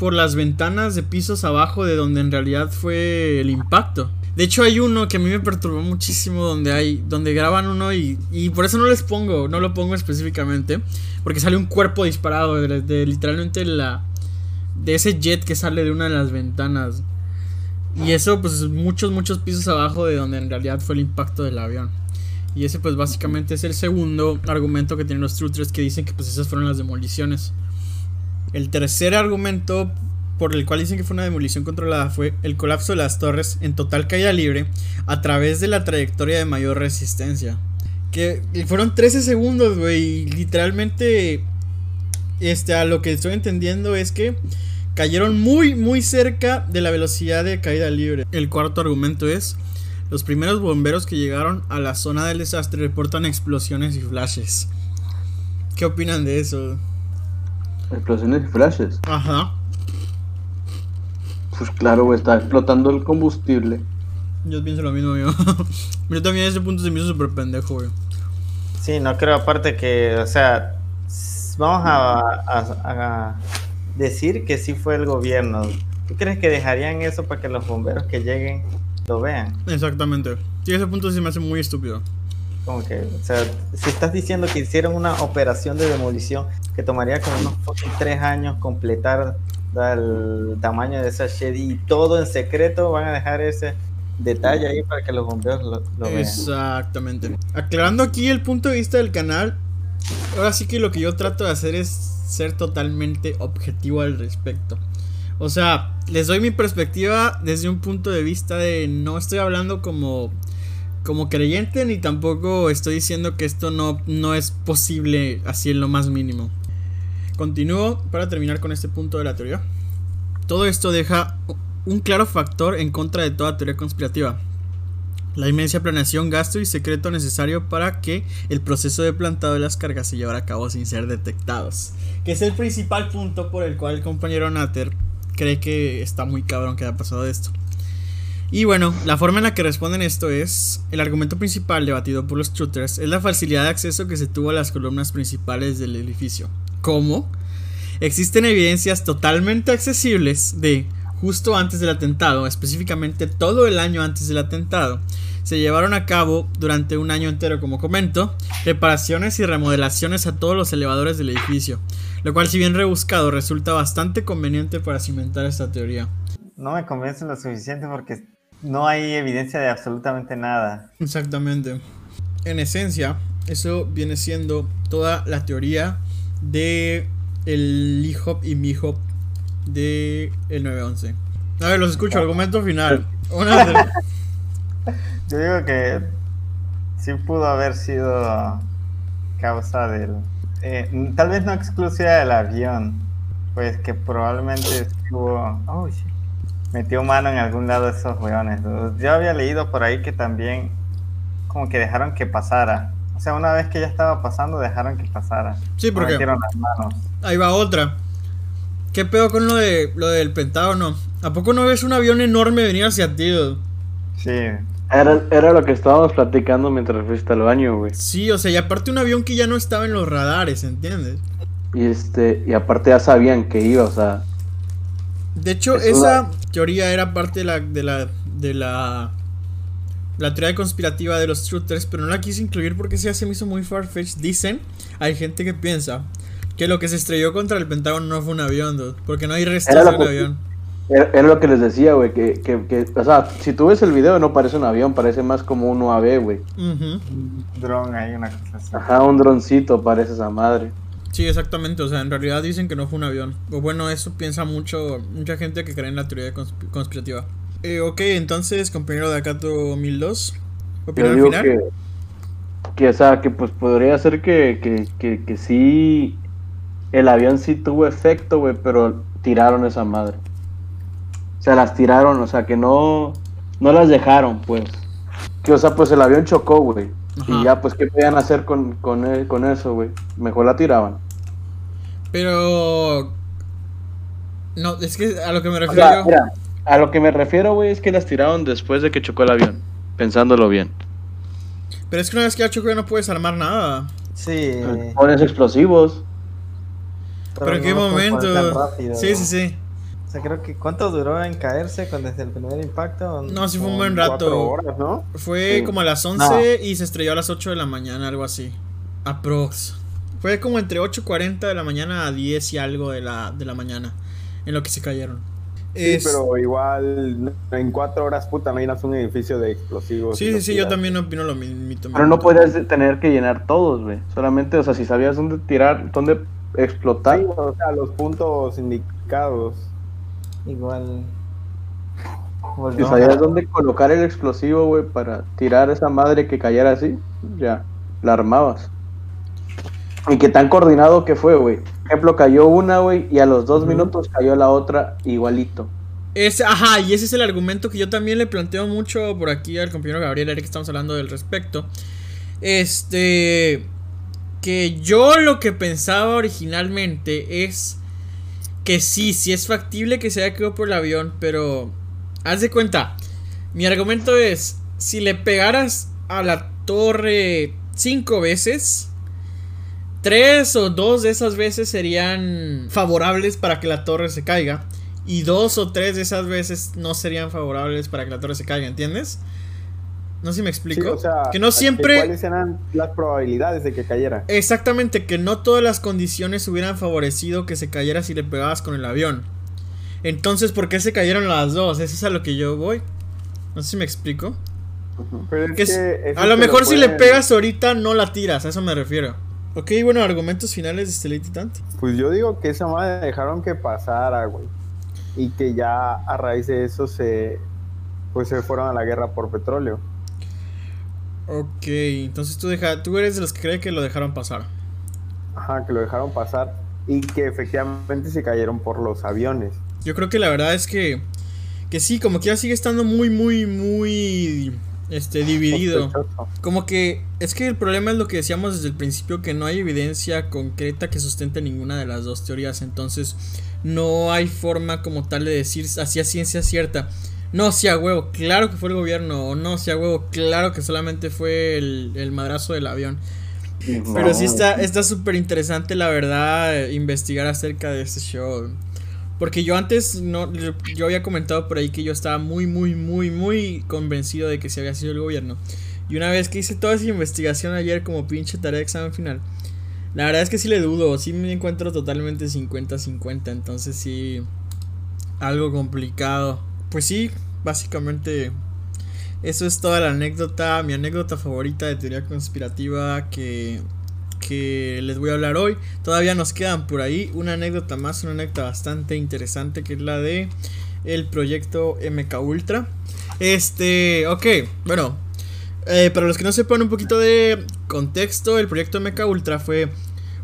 por las ventanas de pisos abajo de donde en realidad fue el impacto. De hecho hay uno que a mí me perturbó muchísimo donde hay donde graban uno y, y por eso no les pongo, no lo pongo específicamente, porque sale un cuerpo disparado de, literalmente la de ese jet que sale de una de las ventanas. Y eso pues muchos muchos pisos abajo de donde en realidad fue el impacto del avión. Y ese pues básicamente es el segundo argumento que tienen los truthers que dicen que pues esas fueron las demoliciones. El tercer argumento por el cual dicen que fue una demolición controlada fue el colapso de las torres en total caída libre a través de la trayectoria de mayor resistencia. Que fueron 13 segundos, güey. Literalmente, este, a lo que estoy entendiendo es que cayeron muy, muy cerca de la velocidad de caída libre. El cuarto argumento es, los primeros bomberos que llegaron a la zona del desastre reportan explosiones y flashes. ¿Qué opinan de eso? Explosiones y flashes. Ajá. Pues claro, güey, está explotando el combustible. Yo pienso lo mismo, yo. yo también a ese punto se me hizo súper pendejo, güey. Sí, no creo aparte que, o sea, vamos a, decir que sí fue el gobierno. ¿Tú crees que dejarían eso para que los bomberos que lleguen lo vean? Exactamente. Sí, ese punto sí me hace muy estúpido. Como que, o sea, si estás diciendo que hicieron una operación de demolición que tomaría como unos tres años completar el tamaño de esa shed y todo en secreto, van a dejar ese detalle ahí para que los bomberos lo, vean. Exactamente. Aclarando aquí el punto de vista del canal, ahora sí que lo que yo trato de hacer es ser totalmente objetivo al respecto. O sea, les doy mi perspectiva desde un punto de vista de no estoy hablando como como creyente ni tampoco estoy diciendo que esto no, no es posible así en lo más mínimo. Continúo para terminar con este punto de la teoría. Todo esto deja un claro factor en contra de toda teoría conspirativa. La inmensa planeación, gasto y secreto necesario para que el proceso de plantado de las cargas se llevara a cabo sin ser detectados. Que es el principal punto por el cual el compañero Natter cree que está muy cabrón que haya pasado esto. Y bueno, la forma en la que responden esto es, el argumento principal debatido por los shooters es la facilidad de acceso que se tuvo a las columnas principales del edificio. ¿Cómo? Existen evidencias totalmente accesibles de justo antes del atentado, específicamente todo el año antes del atentado, se llevaron a cabo durante un año entero, como comento, reparaciones y remodelaciones a todos los elevadores del edificio, lo cual si bien rebuscado resulta bastante conveniente para cimentar esta teoría. No me convence lo suficiente porque no hay evidencia de absolutamente nada. Exactamente. En esencia, eso viene siendo toda la teoría de el IHOP y MIHOP de el 911. A ver, los escucho, argumento final. Yo digo que sí pudo haber sido causa del... Eh, tal vez no exclusiva del avión, pues que probablemente estuvo, oh, sí, metió mano en algún lado de esos weones. Yo había leído por ahí que también como que dejaron que pasara. O sea, una vez que ya estaba pasando, dejaron que pasara. Sí, porque metieron las manos. ahí va otra. ¿Qué pedo con lo de lo del Pentágono? ¿A poco no ves un avión enorme venir hacia ti? dude? Sí, Era, era lo que estábamos platicando mientras fuiste al baño, güey. Sí, o sea, y aparte un avión que ya no estaba en los radares, ¿entiendes? Y este, y aparte ya sabían que iba, o sea, De hecho, Es esa una- teoría era parte de la, de la, de la, la teoría conspirativa de los truthers, pero no la quise incluir porque se se me hizo muy farfetched. Dicen, hay gente que piensa que lo que se estrelló contra el Pentágono no fue un avión, dude, porque no hay restos de un avión. era, era lo que les decía, güey, que, que, que, o sea, si tú ves el video no parece un avión, parece más como un UAV, güey. Ujú. dron ahí, una cosa así. Ajá, un droncito parece esa madre. Sí, exactamente, o sea, en realidad dicen que no fue un avión. O bueno, eso piensa mucho, mucha gente que cree en la teoría consp- conspirativa. Eh, ok, entonces, compañero de Acato 1002, Yo ¿opinión digo final? que, que, o sea, que pues podría ser que, que, que, que sí, el avión sí tuvo efecto, güey, pero tiraron esa madre. O sea, las tiraron, o sea, que no, no las dejaron, pues. Que, o sea, pues el avión chocó, güey. Y ya, pues, ¿qué podían hacer con, con, e- con eso, güey? Mejor la tiraban. Pero... No, es que a lo que me O refiero sea, yo... mira, a lo que me refiero, güey, es que las tiraron después de que chocó el avión. Pensándolo bien. Pero es que una vez que ya chocó ya no puedes armar nada. Sí. Pones explosivos. ¿Pero en qué no momento? rápido. Sí, sí, sí. O sea, creo que ¿cuánto duró en caerse con desde el primer impacto? No, sí fue un buen rato. horas, ¿no? Fue Sí. como a las 11 y se estrelló a las 8 de la mañana, algo así. Aprox. Fue como entre 8.40 de la mañana a 10 y algo de la, de la mañana. En lo que se cayeron. Sí, Es- pero igual en cuatro horas, puta, no llenas un edificio de explosivos. Sí, sí, sí, yo también opino lo mismo. Pero no podías tener que llenar todos, güey. Solamente, o sea, si sabías dónde tirar, dónde explotar. Sí, o sea, los puntos indicados. Igual. Si a- sabías dónde colocar el explosivo, güey, para tirar esa madre que cayera así, ya, la armabas. Y qué tan coordinado que fue, güey. Por ejemplo, cayó una, güey, y a los dos minutos cayó la otra igualito. Es, ajá, y ese es el argumento que yo también le planteo mucho por aquí al compañero Gabriel, Eric, que estamos hablando del respecto. Este. Que yo lo que pensaba originalmente es que sí, sí es factible que se haya quedado por el avión, pero. Haz de cuenta. Mi argumento es: si le pegaras a la torre cinco veces. Tres o dos de esas veces serían favorables para que la torre se caiga. Y dos o tres de esas veces no serían favorables para que la torre se caiga, ¿entiendes? No sé si me explico. Sí, o sea, que no siempre... ¿Cuáles eran las probabilidades de que cayera? Exactamente, que no todas las condiciones hubieran favorecido que se cayera si le pegabas con el avión. Entonces, ¿por qué se cayeron las dos? Eso es a lo que yo voy. No sé si me explico. Pero es Que es- que eso a lo mejor si le pegas ahorita no la tiras, a eso me refiero. Ok, bueno, argumentos finales de Stellate Titanti. Pues yo digo que esa madre dejaron que pasara, güey. Y que ya a raíz de eso se. Pues se fueron a la guerra por petróleo. Ok, entonces tú, deja, tú eres de los que cree que lo dejaron pasar. Ajá, que lo dejaron pasar. Y que efectivamente se cayeron por los aviones. Yo creo que la verdad es que, que sí, como que ya sigue estando muy, muy, muy este, dividido. Sospechoso. Como que es que el problema es lo que decíamos desde el principio, que no hay evidencia concreta que sustente ninguna de las dos teorías. Entonces no hay forma como tal de decir así a ciencia cierta. No, si a huevo, claro que fue el gobierno. O no, si a huevo, claro que solamente fue el, el madrazo del avión. Pero sí está está súper interesante, la verdad, investigar acerca de este show. Porque yo antes, no, yo había comentado por ahí que yo estaba muy, muy, muy, muy convencido de que se había sido el gobierno. Y una vez que hice toda esa investigación ayer como pinche tarea de examen final, la verdad es que sí le dudo, sí me encuentro totalmente 50-50, entonces sí, algo complicado. Pues sí, básicamente eso es toda la anécdota, mi anécdota favorita de teoría conspirativa que, que les voy a hablar hoy. Todavía nos quedan por ahí una anécdota más, una anécdota bastante interesante que es la de el proyecto MK Ultra. Este, ok, bueno, eh, para los que no sepan un poquito de contexto, el proyecto MK Ultra fue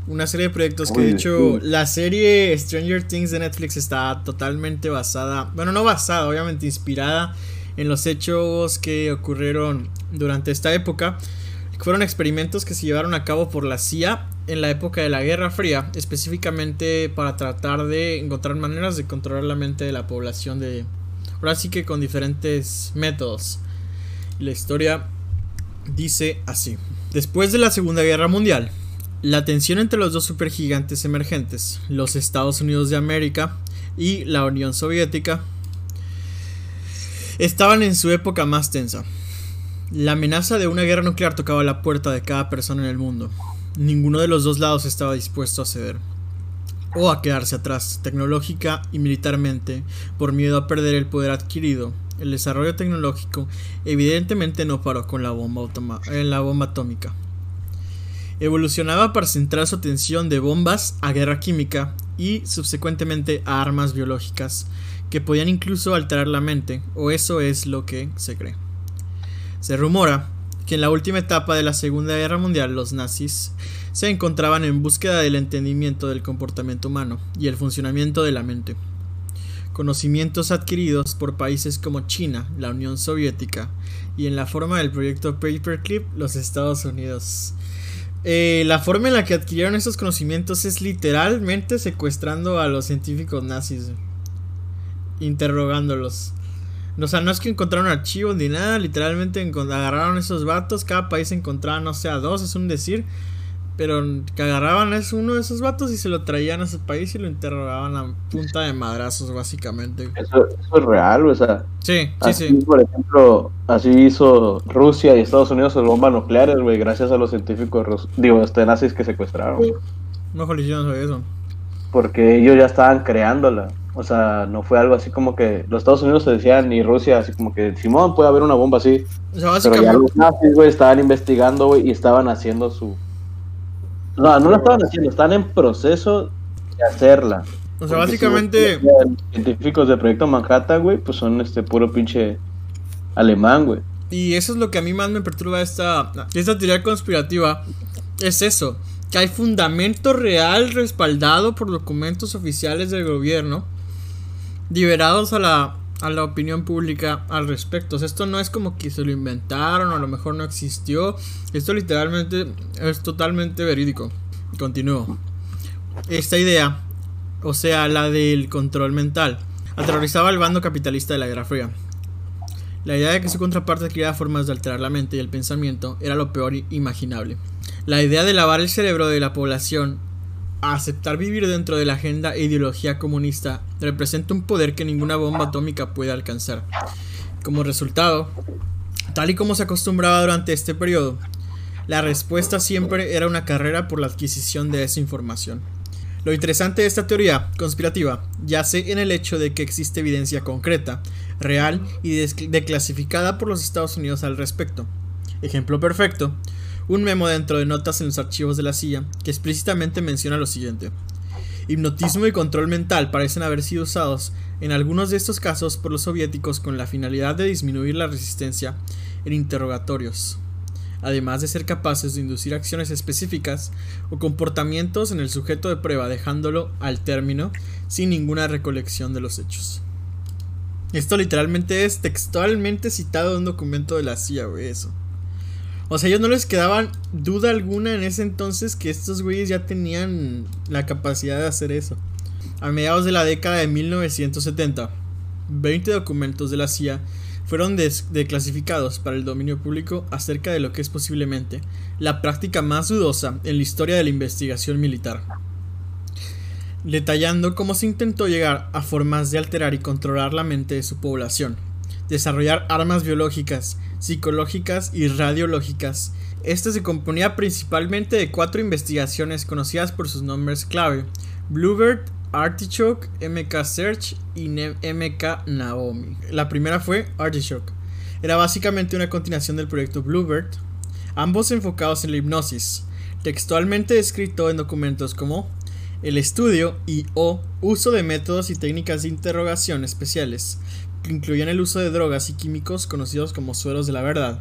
Una serie de proyectos que de hecho la serie Stranger Things de Netflix está totalmente basada, bueno, no basada, obviamente inspirada en los hechos que ocurrieron durante esta época. Fueron experimentos que se llevaron a cabo por la CIA en la época de la Guerra Fría, específicamente para tratar de encontrar maneras de controlar la mente de la población de... Ahora sí que con diferentes métodos. La historia dice así. Después de la Segunda Guerra Mundial, la tensión entre los dos supergigantes emergentes, los Estados Unidos de América y la Unión Soviética, estaban en su época más tensa. La amenaza de una guerra nuclear tocaba la puerta de cada persona en el mundo. Ninguno de los dos lados estaba dispuesto a ceder o a quedarse atrás tecnológica y militarmente por miedo a perder el poder adquirido. El desarrollo tecnológico evidentemente no paró con la bomba, la bomba atómica. Evolucionaba para centrar su atención de bombas a guerra química y subsecuentemente a armas biológicas que podían incluso alterar la mente, o eso es lo que se cree. Se rumora que en la última etapa de la Segunda Guerra Mundial los nazis se encontraban en búsqueda del entendimiento del comportamiento humano y el funcionamiento de la mente. Conocimientos adquiridos por países como China, la Unión Soviética y en la forma del proyecto Paperclip los Estados Unidos. Eh, la forma en la que adquirieron esos conocimientos es literalmente secuestrando a los científicos nazis, interrogándolos. O sea, no es que encontraron archivos ni nada, literalmente agarraron esos vatos, cada país encontraba, no sé, a dos, es un decir, pero que agarraban a uno de esos vatos y se lo traían a su país y lo interrogaban a punta de madrazos, básicamente. Eso, es real, o sea. Sí, sí, sí. Por ejemplo, así hizo Rusia y Estados Unidos sus bombas nucleares, güey, gracias a los científicos, digo, este, nazis que secuestraron. Mejor hicieron eso. Porque ellos ya estaban creándola. O sea, no fue algo así como que los Estados Unidos se decían y Rusia así como que Simón puede haber una bomba así. O sea, básicamente... Pero ya los nazis, güey, estaban investigando, güey, y estaban haciendo su... No, no la estaban haciendo, están en proceso de hacerla. O sea, básicamente... los científicos del Proyecto Manhattan, güey, pues son este puro pinche alemán, güey. Y eso es lo que a mí más me perturba esta, esta teoría conspirativa. Es eso, que hay fundamento real respaldado por documentos oficiales del gobierno liberados a la, a la opinión pública al respecto. esto no es como que se lo inventaron o a lo mejor no existió. Esto literalmente es totalmente verídico. Continúo. Esta idea, o sea, la del control mental, aterrorizaba al bando capitalista de la Guerra Fría. La idea de que su contraparte adquiriera formas de alterar la mente y el pensamiento era lo peor imaginable. La idea de lavar el cerebro de la población aceptar vivir dentro de la agenda e ideología comunista representa un poder que ninguna bomba atómica puede alcanzar. Como resultado, tal y como se acostumbraba durante este periodo, la respuesta siempre era una carrera por la adquisición de esa información. Lo interesante de esta teoría conspirativa yace en el hecho de que existe evidencia concreta, real y declasificada por los Estados Unidos al respecto. Ejemplo perfecto, un memo dentro de notas en los archivos de la CIA que explícitamente menciona lo siguiente. Hipnotismo y control mental parecen haber sido usados en algunos de estos casos por los soviéticos con la finalidad de disminuir la resistencia en interrogatorios, además de ser capaces de inducir acciones específicas o comportamientos en el sujeto de prueba dejándolo al término sin ninguna recolección de los hechos. Esto literalmente es textualmente citado en un documento de la CIA, eso. O sea, ellos no les quedaban duda alguna en ese entonces que estos güeyes ya tenían la capacidad de hacer eso. A mediados de la década de 1970, 20 documentos de la CIA fueron declasificados para el dominio público acerca de lo que es posiblemente la práctica más dudosa en la historia de la investigación militar, detallando cómo se intentó llegar a formas de alterar y controlar la mente de su población, desarrollar armas biológicas psicológicas y radiológicas. Este se componía principalmente de cuatro investigaciones conocidas por sus nombres clave: Bluebird, Artichoke, MK Search y MK Naomi. La primera fue Artichoke. Era básicamente una continuación del proyecto Bluebird, ambos enfocados en la hipnosis, textualmente descrito en documentos como el estudio y o uso de métodos y técnicas de interrogación especiales incluían el uso de drogas y químicos conocidos como sueros de la verdad,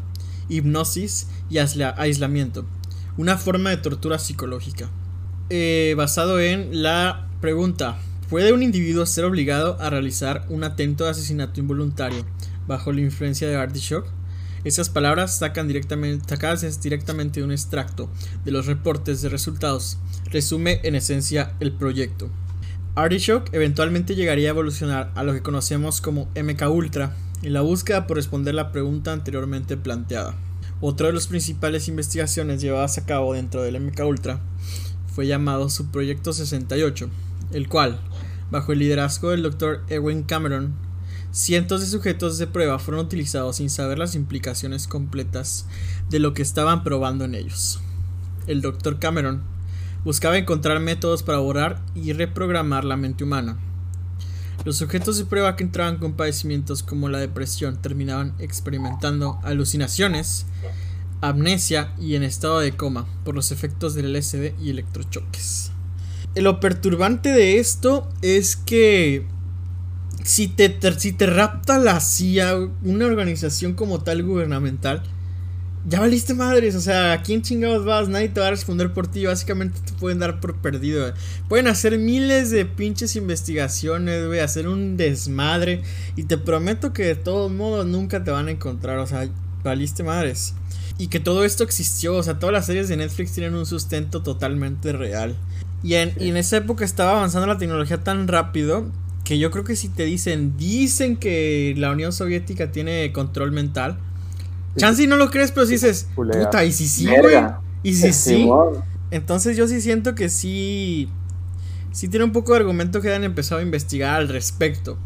hipnosis y aislamiento, una forma de tortura psicológica. eh, basado en la pregunta: ¿Puede un individuo ser obligado a realizar un atento de asesinato involuntario bajo la influencia de Artichoke? Esas palabras sacan directamente, sacadas directamente de un extracto de los reportes de resultados. Resume en esencia el proyecto. Artichoke eventualmente llegaría a evolucionar a lo que conocemos como MK Ultra en la búsqueda por responder la pregunta anteriormente planteada. Otra de las principales investigaciones llevadas a cabo dentro del MK Ultra fue llamado Subproyecto 68, el cual, bajo el liderazgo del Dr. Ewan Cameron, cientos de sujetos de prueba fueron utilizados sin saber las implicaciones completas de lo que estaban probando en ellos. El Dr. Cameron buscaba encontrar métodos para borrar y reprogramar la mente humana. Los sujetos de prueba que entraban con padecimientos como la depresión terminaban experimentando alucinaciones, amnesia y en estado de coma por los efectos del LSD y electrochoques. Lo perturbante de esto es que si te, si te rapta la CIA, una organización como tal gubernamental, ya valiste madres. O sea, ¿a quién chingados vas? Nadie te va a responder por ti. Básicamente te pueden dar por perdido. Pueden hacer miles de pinches investigaciones, güey. Hacer un desmadre. Y te prometo que de todos modos nunca te van a encontrar. O sea, valiste madres. Y que todo esto existió. O sea, todas las series de Netflix tienen un sustento totalmente real. Y en, y en esa época estaba avanzando la tecnología tan rápido que yo creo que si te dicen, dicen que la Unión Soviética tiene control mental Chance no lo crees, pero si dices, puta, y si sí, güey. Y si sí. Entonces yo sí siento que sí. Sí tiene un poco de argumento que han empezado a investigar al respecto.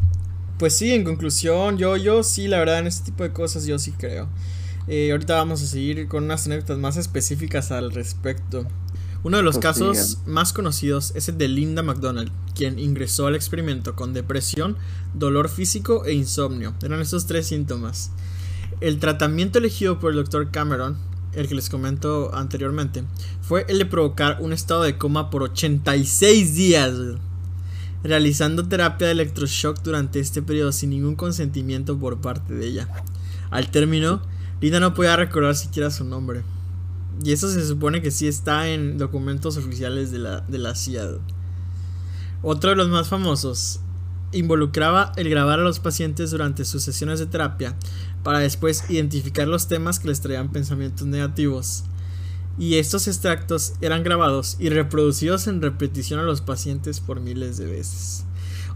Pues sí, en conclusión, yo, yo sí, la verdad, en este tipo de cosas yo sí creo. Eh, ahorita vamos a seguir con unas anécdotas más específicas al respecto. Uno de los pues casos más conocidos es el de Linda McDonald, quien ingresó al experimento con depresión, dolor físico e insomnio. Eran esos tres síntomas. El tratamiento elegido por el Dr. Cameron, el que les comento anteriormente, fue el de provocar un estado de coma por 86 días, realizando terapia de electroshock durante este periodo sin ningún consentimiento por parte de ella. Al término, Linda no podía recordar siquiera su nombre. Y eso se supone que sí está en documentos oficiales de la, de la CIA. Otro de los más famosos involucraba el grabar a los pacientes durante sus sesiones de terapia para después identificar los temas que les traían pensamientos negativos. Y estos extractos eran grabados y reproducidos en repetición a los pacientes por miles de veces.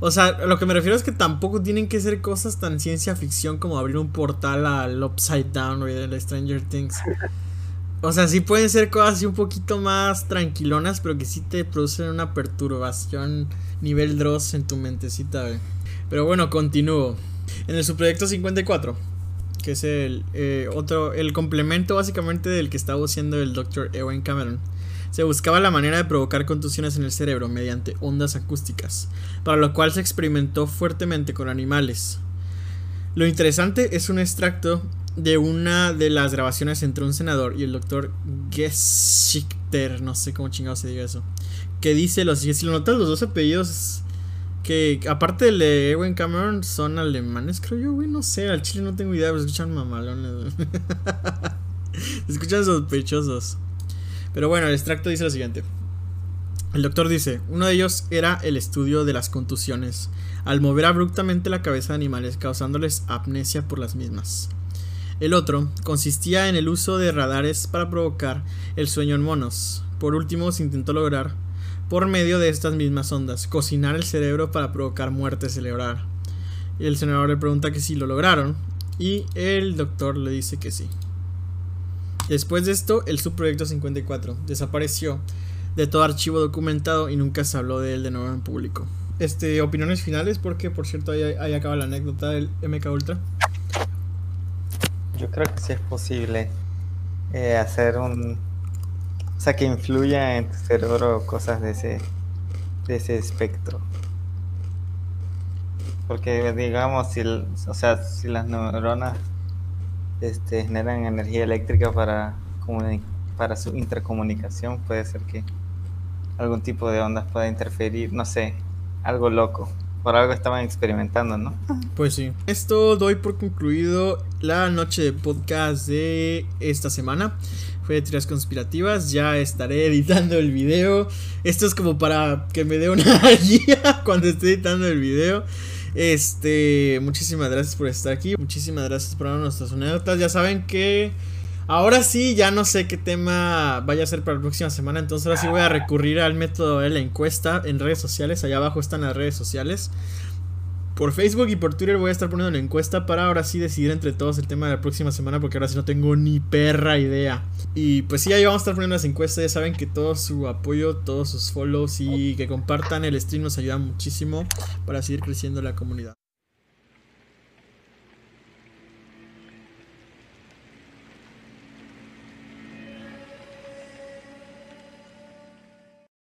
O sea, lo que me refiero es que tampoco tienen que ser cosas tan ciencia ficción como abrir un portal al Upside Down o de Stranger Things. O sea, sí pueden ser cosas así un poquito más tranquilonas, pero que sí te producen una perturbación nivel Dross en tu mentecita, Pero bueno, continúo. En el subproyecto 54, que es el eh, otro, el complemento básicamente del que estaba haciendo el Dr. Ewan Cameron. Se buscaba la manera de provocar contusiones en el cerebro mediante ondas acústicas, para lo cual se experimentó fuertemente con animales. Lo interesante es un extracto de una de las grabaciones entre un senador y el doctor Geschichter, no sé cómo chingado se diga eso, que dice los si lo notas los dos apellidos que aparte de Ewan Cameron son alemanes, creo yo, güey, no sé, al chile no tengo idea, pero escuchan mamalones. escuchan sospechosos. Pero bueno, el extracto dice lo siguiente. El doctor dice, uno de ellos era el estudio de las contusiones, al mover abruptamente la cabeza de animales causándoles amnesia por las mismas. El otro consistía en el uso de radares para provocar el sueño en monos. Por último, se intentó lograr, por medio de estas mismas ondas, cocinar el cerebro para provocar muerte cerebral. El senador le pregunta que si lo lograron y el doctor le dice que sí. Después de esto, el subproyecto 54 desapareció de todo archivo documentado y nunca se habló de él de nuevo en público. Este, opiniones finales, porque por cierto ahí, ahí acaba la anécdota del MK Ultra. Yo creo que sí es posible eh, hacer un... Sea, que influya en tu cerebro cosas de ese, de ese espectro. Porque digamos, si, o sea, si las neuronas este, generan energía eléctrica para, para su intercomunicación, puede ser que algún tipo de ondas pueda interferir, no sé, algo loco por algo estaban experimentando, ¿no? Pues sí. Esto doy por concluido la noche de podcast de esta semana. Fue de teorías conspirativas. Ya estaré editando el video. Esto es como para que me dé una guía cuando esté editando el video. Este, muchísimas gracias por estar aquí. Muchísimas gracias por nuestras anécdotas. Ya saben que ahora sí, ya no sé qué tema vaya a ser para la próxima semana. Entonces ahora sí voy a recurrir al método de la encuesta en redes sociales. Allá abajo están las redes sociales. Por Facebook y por Twitter voy a estar poniendo la encuesta para ahora sí decidir entre todos el tema de la próxima semana porque ahora sí no tengo ni perra idea. Y pues sí, ahí vamos a estar poniendo las encuestas. Ya saben que todo su apoyo, todos sus follows y que compartan el stream nos ayuda muchísimo para seguir creciendo la comunidad.